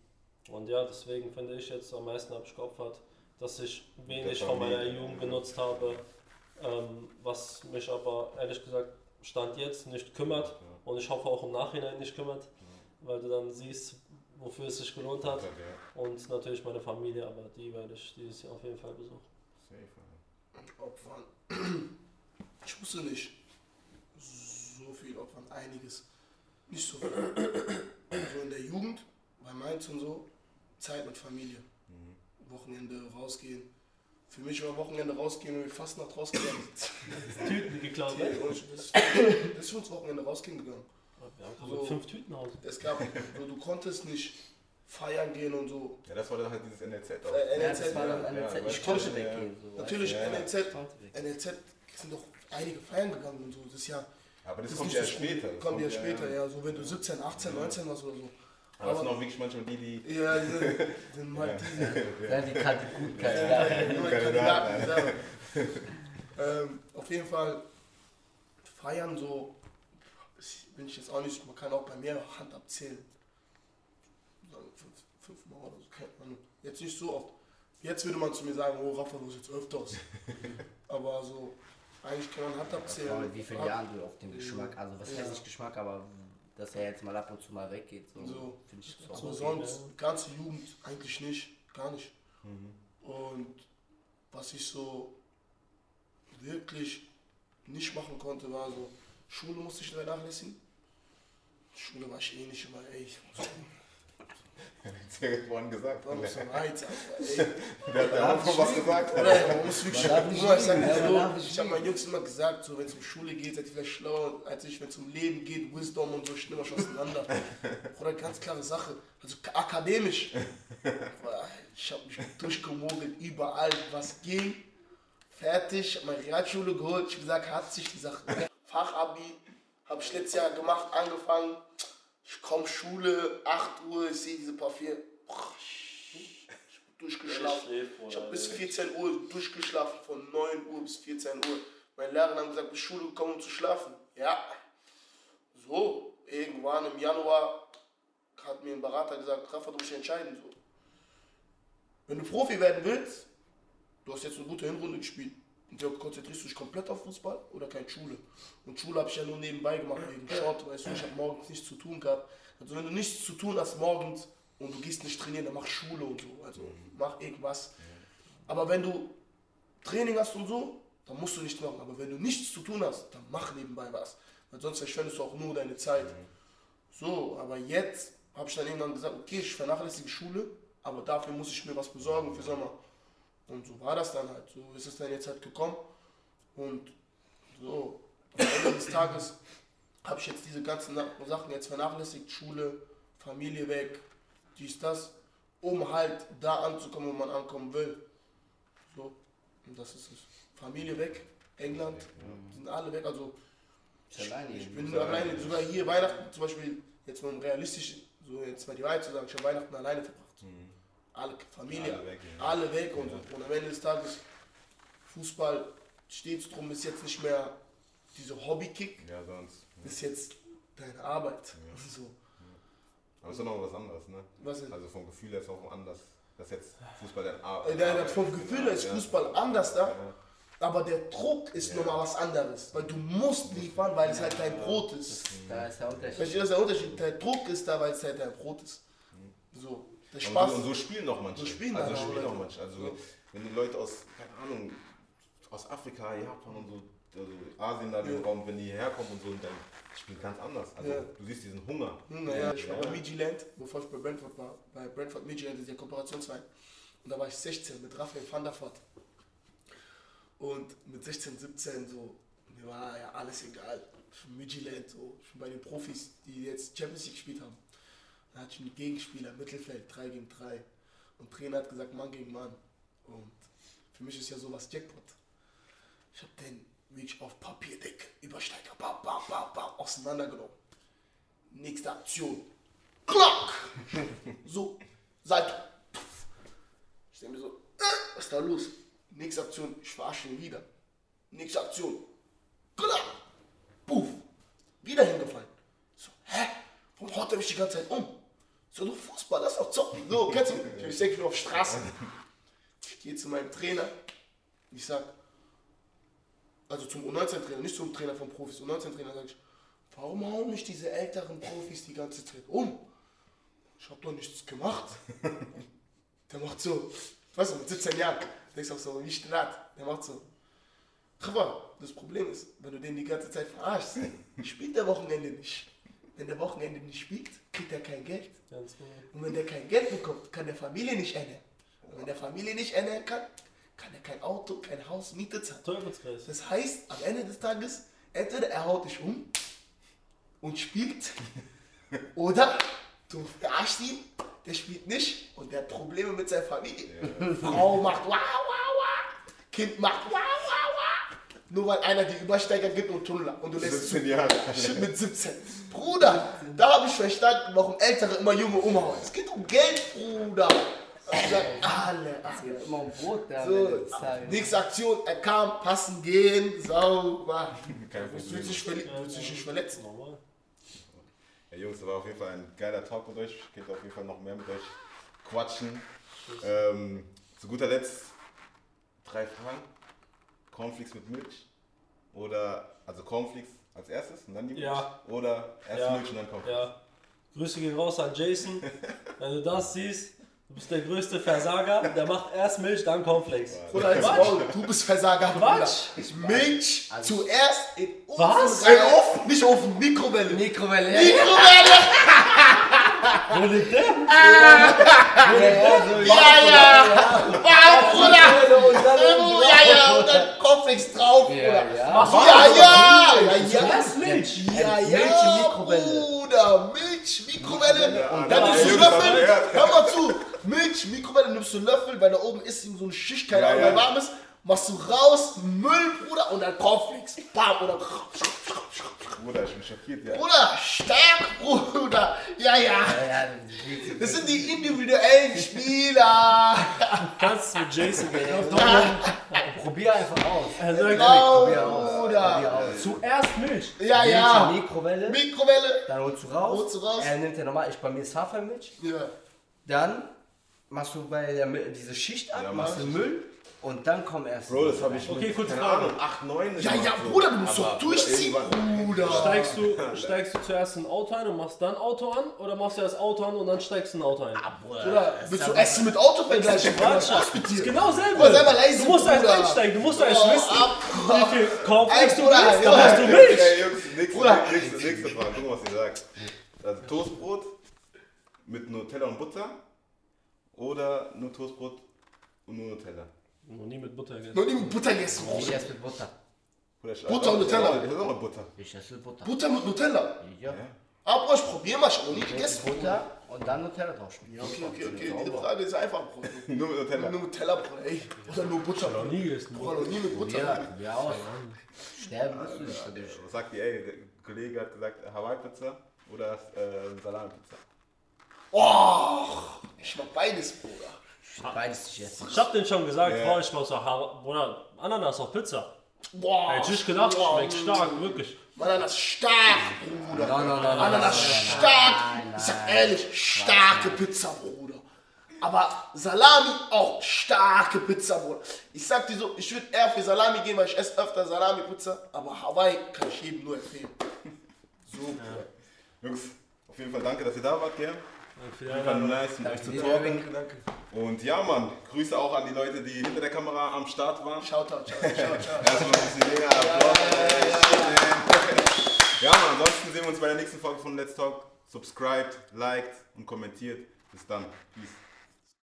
und ja, deswegen finde ich jetzt am meisten habe ich geopfert, dass ich wenig von meiner. Jugend genutzt habe, ähm, was mich aber ehrlich gesagt Stand jetzt nicht kümmert und ich hoffe auch im Nachhinein nicht kümmert, weil du dann siehst, wofür es sich gelohnt hat Ja, und natürlich meine Familie, aber die werde ich dieses Jahr auf jeden Fall besuchen. safe, Opfern. Ich wusste nicht so viel opfern, einiges. Nicht so viel. So in der Jugend, bei Mainz und so, Zeit mit Familie. Wochenende rausgehen. Für mich war Wochenende rausgehen, wenn wir fast nach rausgegangen sind. Tüten geklaut, ne? Und das, das ist für uns Wochenende rausgehen gegangen. Wir haben So. fünf Tüten aus. Es gab, so, du konntest nicht feiern gehen und so. Ja, das war dann halt dieses NLZ auch. Äh, Ja, NLZ, das war dann ja, eine ja, ich konnte ja. weggehen. So, Natürlich, Ja, ja. NLZ. NLZ sind doch einige feiern gegangen und so. Das ist ja. Aber das ist kommt ja so- später. Das Kommt ja später, ja. So wenn du 17, 18, Ja. 19 warst oder so. Aber das sind auch wirklich manchmal die, die. Ja, die sind, die sind halt. Ja, die kann die guten Ja, Kandidaten. junge Kandidaten, Kandidaten, ja. ähm, auf jeden Fall feiern so, bin ich jetzt auch nicht, man kann auch bei mir Hand abzählen. Sagen fünf, fünfmal oder so, kennt man. Jetzt nicht so oft. Jetzt würde man zu mir sagen, oh Rafa, du bist jetzt öfters. Aber so, eigentlich kann man Hand abzählen. Mit wie vielen Ab- Jahren du auf den Geschmack, also was Ja. heißt nicht Geschmack, aber dass er jetzt mal ab und zu mal weggeht, so, So. finde ich So So sonst, ja. ganze Jugend eigentlich nicht, gar nicht. Und was ich so wirklich nicht machen konnte, war so, Schule musste ich leider nachlässigen. Schule war ich eh nicht immer, ey, ich muss hat vorhin gesagt. war Der so ein Reiz, Alter, ey. hat ja auch schon was gesagt. Oder man muss wirklich, Man ich, sag so, ich habe meinen Jungs immer gesagt, so, wenn es um Schule geht, seid ihr vielleicht schlauer als ich, wenn es um Leben geht, Wisdom und so, ich nehme schon auseinander. Oder ganz klare Sache, also akademisch. Ich habe mich durchgemogelt, überall, was ging. Fertig, hab meine Realschule geholt, ich hab gesagt, hat sich die Sache. Fachabi habe ich letztes Jahr gemacht, angefangen. Ich komme Schule, 8 Uhr, ich sehe diese paar vier. Durchgeschlafen. Ich habe bis 14 Uhr durchgeschlafen, von 9 Uhr bis 14 Uhr. Meine Lehrer haben gesagt, bis Schule gekommen, um zu schlafen. Ja. So, irgendwann im Januar hat mir ein Berater gesagt, Rafa, du musst dich entscheiden. So. Wenn du Profi werden willst, du hast jetzt eine gute Hinrunde gespielt. Ja, konzentrierst du dich komplett auf Fußball oder keine Schule? Und Schule habe ich ja nur nebenbei gemacht wegen Sport, weißt du, ich habe morgens nichts zu tun gehabt. Also wenn du nichts zu tun hast morgens und du gehst nicht trainieren, dann mach Schule und so. Also mach irgendwas. Aber wenn du Training hast und so, dann musst du nichts machen. Aber wenn du nichts zu tun hast, dann mach nebenbei was. Weil sonst verschwendest du auch nur deine Zeit. So, aber jetzt habe ich dann irgendwann gesagt, okay, ich vernachlässige Schule, aber dafür muss ich mir was besorgen für Sommer. Und so war das dann halt. So ist es dann jetzt halt gekommen. Und so, am Ende des Tages habe ich jetzt diese ganzen Sachen jetzt vernachlässigt. Schule, Familie weg, dies, das, um halt da anzukommen, wo man ankommen will. So, und das ist es. Familie weg, England, sind alle weg. Also ich hier. bin alleine, sogar hier Weihnachten zum Beispiel, jetzt mal realistisch, so jetzt mal die Wahrheit zu sagen, ich habe Weihnachten alleine verbracht. Alle Familie, Alle weg, ja. alle weg und so. Und am Ende des Tages, Fußball steht drum, ist jetzt nicht mehr dieser Hobbykick, Ja, sonst. ist jetzt deine Arbeit. So. Aber ist doch noch was anderes, ne? Was ist? Also vom Gefühl her ist auch anders. Das jetzt Fußball dein Ar Äh, der- der- Vom Gefühl her ist Ja. Fußball anders da, Ja. aber der Druck ist nochmal was anderes. Weil du musst liefern, weil es halt dein Brot ist. Da ist der Unterschied. Verstehst du, das ist der Unterschied? Der Druck ist da, weil es halt dein Brot ist. So, der Und Spaß. so, und so spielen noch manche. So spielen also spielen auch manche. Also So. wenn die Leute aus, keine Ahnung, aus Afrika, Japan und so, also Asien da den Ja. Raum, wenn die herkommen und so, dann spielen ganz anders. Also Ja. du siehst diesen Hunger. Naja, ich war Ja. bei Midtjylland, bevor ich bei Brentford war. Bei Brentford Midtjylland ist der Kooperationsverein. Und da war ich 16 mit Raphael van der Voort. Und mit 16, 17 so, mir war ja alles egal. Für Midtjylland, so, ich bin bei den Profis, die jetzt Champions League gespielt haben. Da hatte ich einen Gegenspieler, Mittelfeld, 3 gegen 3. Und Trainer hat gesagt, Mann gegen Mann. Und für mich ist ja sowas Jackpot. Ich habe den wirklich auf Papier dick, Übersteiger, bam, bam, bam, bam, auseinandergenommen. Nächste Aktion. Klack! So. Puff. Ich denke mir so, äh, was ist da los? Nächste Aktion, ich verarsche ihn wieder. Nächste Aktion. Klack! Puff. Wieder hingefallen. So, hä? Warum haut er mich die ganze Zeit um? So, du Fußball, das ist doch zocken. So, kennst du? Ich denke, ich auf Straße. Ich gehe zu meinem Trainer. Ich sag, also zum U19-Trainer, nicht zum Trainer von Profis, U19-Trainer sage ich, warum hauen mich diese älteren Profis die ganze Zeit um? Ich habe doch nichts gemacht. Der macht so, weißt du, mit 17 Jahren, denkst du auch so, wie Strat, der macht so. Aber das Problem ist, wenn du den die ganze Zeit verarschst, spielt der Wochenende nicht. Wenn der Wochenende nicht spielt, kriegt er kein Geld. Ganz genau. Und wenn der kein Geld bekommt, kann der Familie nicht ernähren. Und wenn der Familie nicht ernähren kann, kann er kein Auto, kein Haus, Miete zahlen. Teufelskreis. Das heißt, am Ende des Tages, entweder er haut dich um und spielt, oder du verarschst ihn, der spielt nicht und der hat Probleme mit seiner Familie. Frau macht wow, wow, wow, Kind macht wow. Nur weil einer die Übersteiger gibt und Tunnel und du lässt 17 Jahre. Shit mit 17. Bruder, da habe ich verstanden, warum Ältere immer Junge umhauen. Es geht um Geld, Bruder. Ich sag, alle, Es geht immer um Brot da So, nächste Aktion, er kam, passen, gehen, sauber. Kein Du willst Problem. willst dich nicht verletzen. Normal. Ja, Jungs, das war auf jeden Fall ein geiler Talk mit euch. Geht auf jeden Fall noch mehr mit euch quatschen. Ähm, zu guter Letzt drei Fragen. Cornflakes mit Milch oder, also Cornflakes als erstes und dann die Milch? Ja. Oder erst Ja. Milch und dann Cornflakes? Ja. Grüße gehen raus an Jason. Wenn du das siehst, du bist der größte Versager. Der macht erst Milch, dann Cornflakes. Bruder, jetzt Maul, du bist Versager, Quatsch. Bruder. Milch Also- zuerst in Ofen. Was? rein. Ofen? Nicht Ofen, Mikrowelle. Mikrowelle. Mikrowelle! Wo liegt der? Ja, ja! Wow, Bruder! Und dann Oh, ja, ja, und dann Cornflakes drauf, Ja, Bruder. ja. Ja, ja, ja, ja. Erst Milch. Ja, Milch ja, in Mikrowelle. Bruder, Milch, Mikrowelle. Ja, Dann ja, nimmst du Löffel, ja. hör mal zu. Milch, Mikrowelle nimmst du Löffel, weil da oben ist so eine Schicht, keine Ja, Ahnung, ja. warm ist. Machst du raus, Müll, Bruder, und dann Cornflakes. Bam, oder. Bruder, ich bin schockiert, ja. Bruder, stark, Bruder. Ja, ja. Ja, ja, die- Das sind die individuellen Spieler. Kannst du mit Jason gehen. Probier einfach aus. Er sagt, Genau, Probier aus. Probier aus. zuerst Milch. Ja, Milch ja. Mikrowelle, Mikrowelle. dann holst du raus. Holst du raus. Er nimmt ja normal, ich bei mir ist Hafermilch. Ja. Dann machst du bei der diese Schicht ab, Ja, machst mach du Müll und dann kommt erst. Bro, das habe ich Okay, kurze Frage. Ahnung, 8, 9 Ja, ja, Bruder, du musst doch durchziehen, Bruder. Steigst du, steigst du zuerst in ein Auto ein und machst dann Auto an? Oder machst du erst Auto an und dann steigst du in ein Auto ein? Bruder, willst du Essen mit Auto vergleichen? Quatsch. Was mit ist dir? genau selbe. Bruder, sei mal leise, du musst erst einsteigen, du musst erst wissen, ab. wie viel Cornflakes du willst, dann hast du Milch. Ey, Jungs, nächste, nächste, nächste Frage. Guck mal, was ihr sagt. Also Toastbrot mit Nutella und Butter oder nur Toastbrot und nur Nutella? Noch nie mit Butter gegessen. Noch nie mit Butter gegessen, Ich esse mit Butter. Ich- Butter und Nutella. Das ist auch mit Butter. Ich esse mit Butter. Butter mit Nutella. Ja. Aber ich probier mal, ich hab noch nie gegessen. Butter und dann Nutella drauf. Ja, okay, okay, okay. Diese Frage ist einfach, Bruder. Nur mit Nutella. Nur Nutella, Bruder, ey. Oder nur Butter. Noch nie gegessen. Bruder, noch nie mit Butter. Ja, probier aus. Sterben du nicht dadurch. Was sagt ihr, ey? Der Kollege hat gesagt Hawaii-Pizza oder äh, Salami-Pizza. Oh, ich mach beides, Bruder. Beides essen. Ich hab den schon gesagt, Ja. Frau, ich mach so Har- Bruder, Ananas auf Pizza. Boah. Hätte ich gedacht, boah. schmeckt stark, wirklich. Ananas stark, Bruder. Nein, nein, nein, Ananas nein, stark. nein, Ich sag ehrlich, starke Pizza, Bruder. Aber Salami auch starke Pizza, Bruder. Ich sag dir so, ich würde eher für Salami gehen, weil ich esse öfter Salami-Pizza. Aber Hawaii kann ich jedem nur empfehlen. So, Bruder. Jungs, auf jeden Fall danke, dass ihr da wart, gell? Fall Einladung. nice, mit euch zu talken. Und ja, Mann, Grüße auch an die Leute, die hinter der Kamera am Start waren. Shoutout, shoutout, shoutout. Erstmal ein bisschen länger Applaus. Ja, Mann, ansonsten sehen wir uns bei der nächsten Folge von Let's Talk. Subscribed, liked und kommentiert. Bis dann. Peace.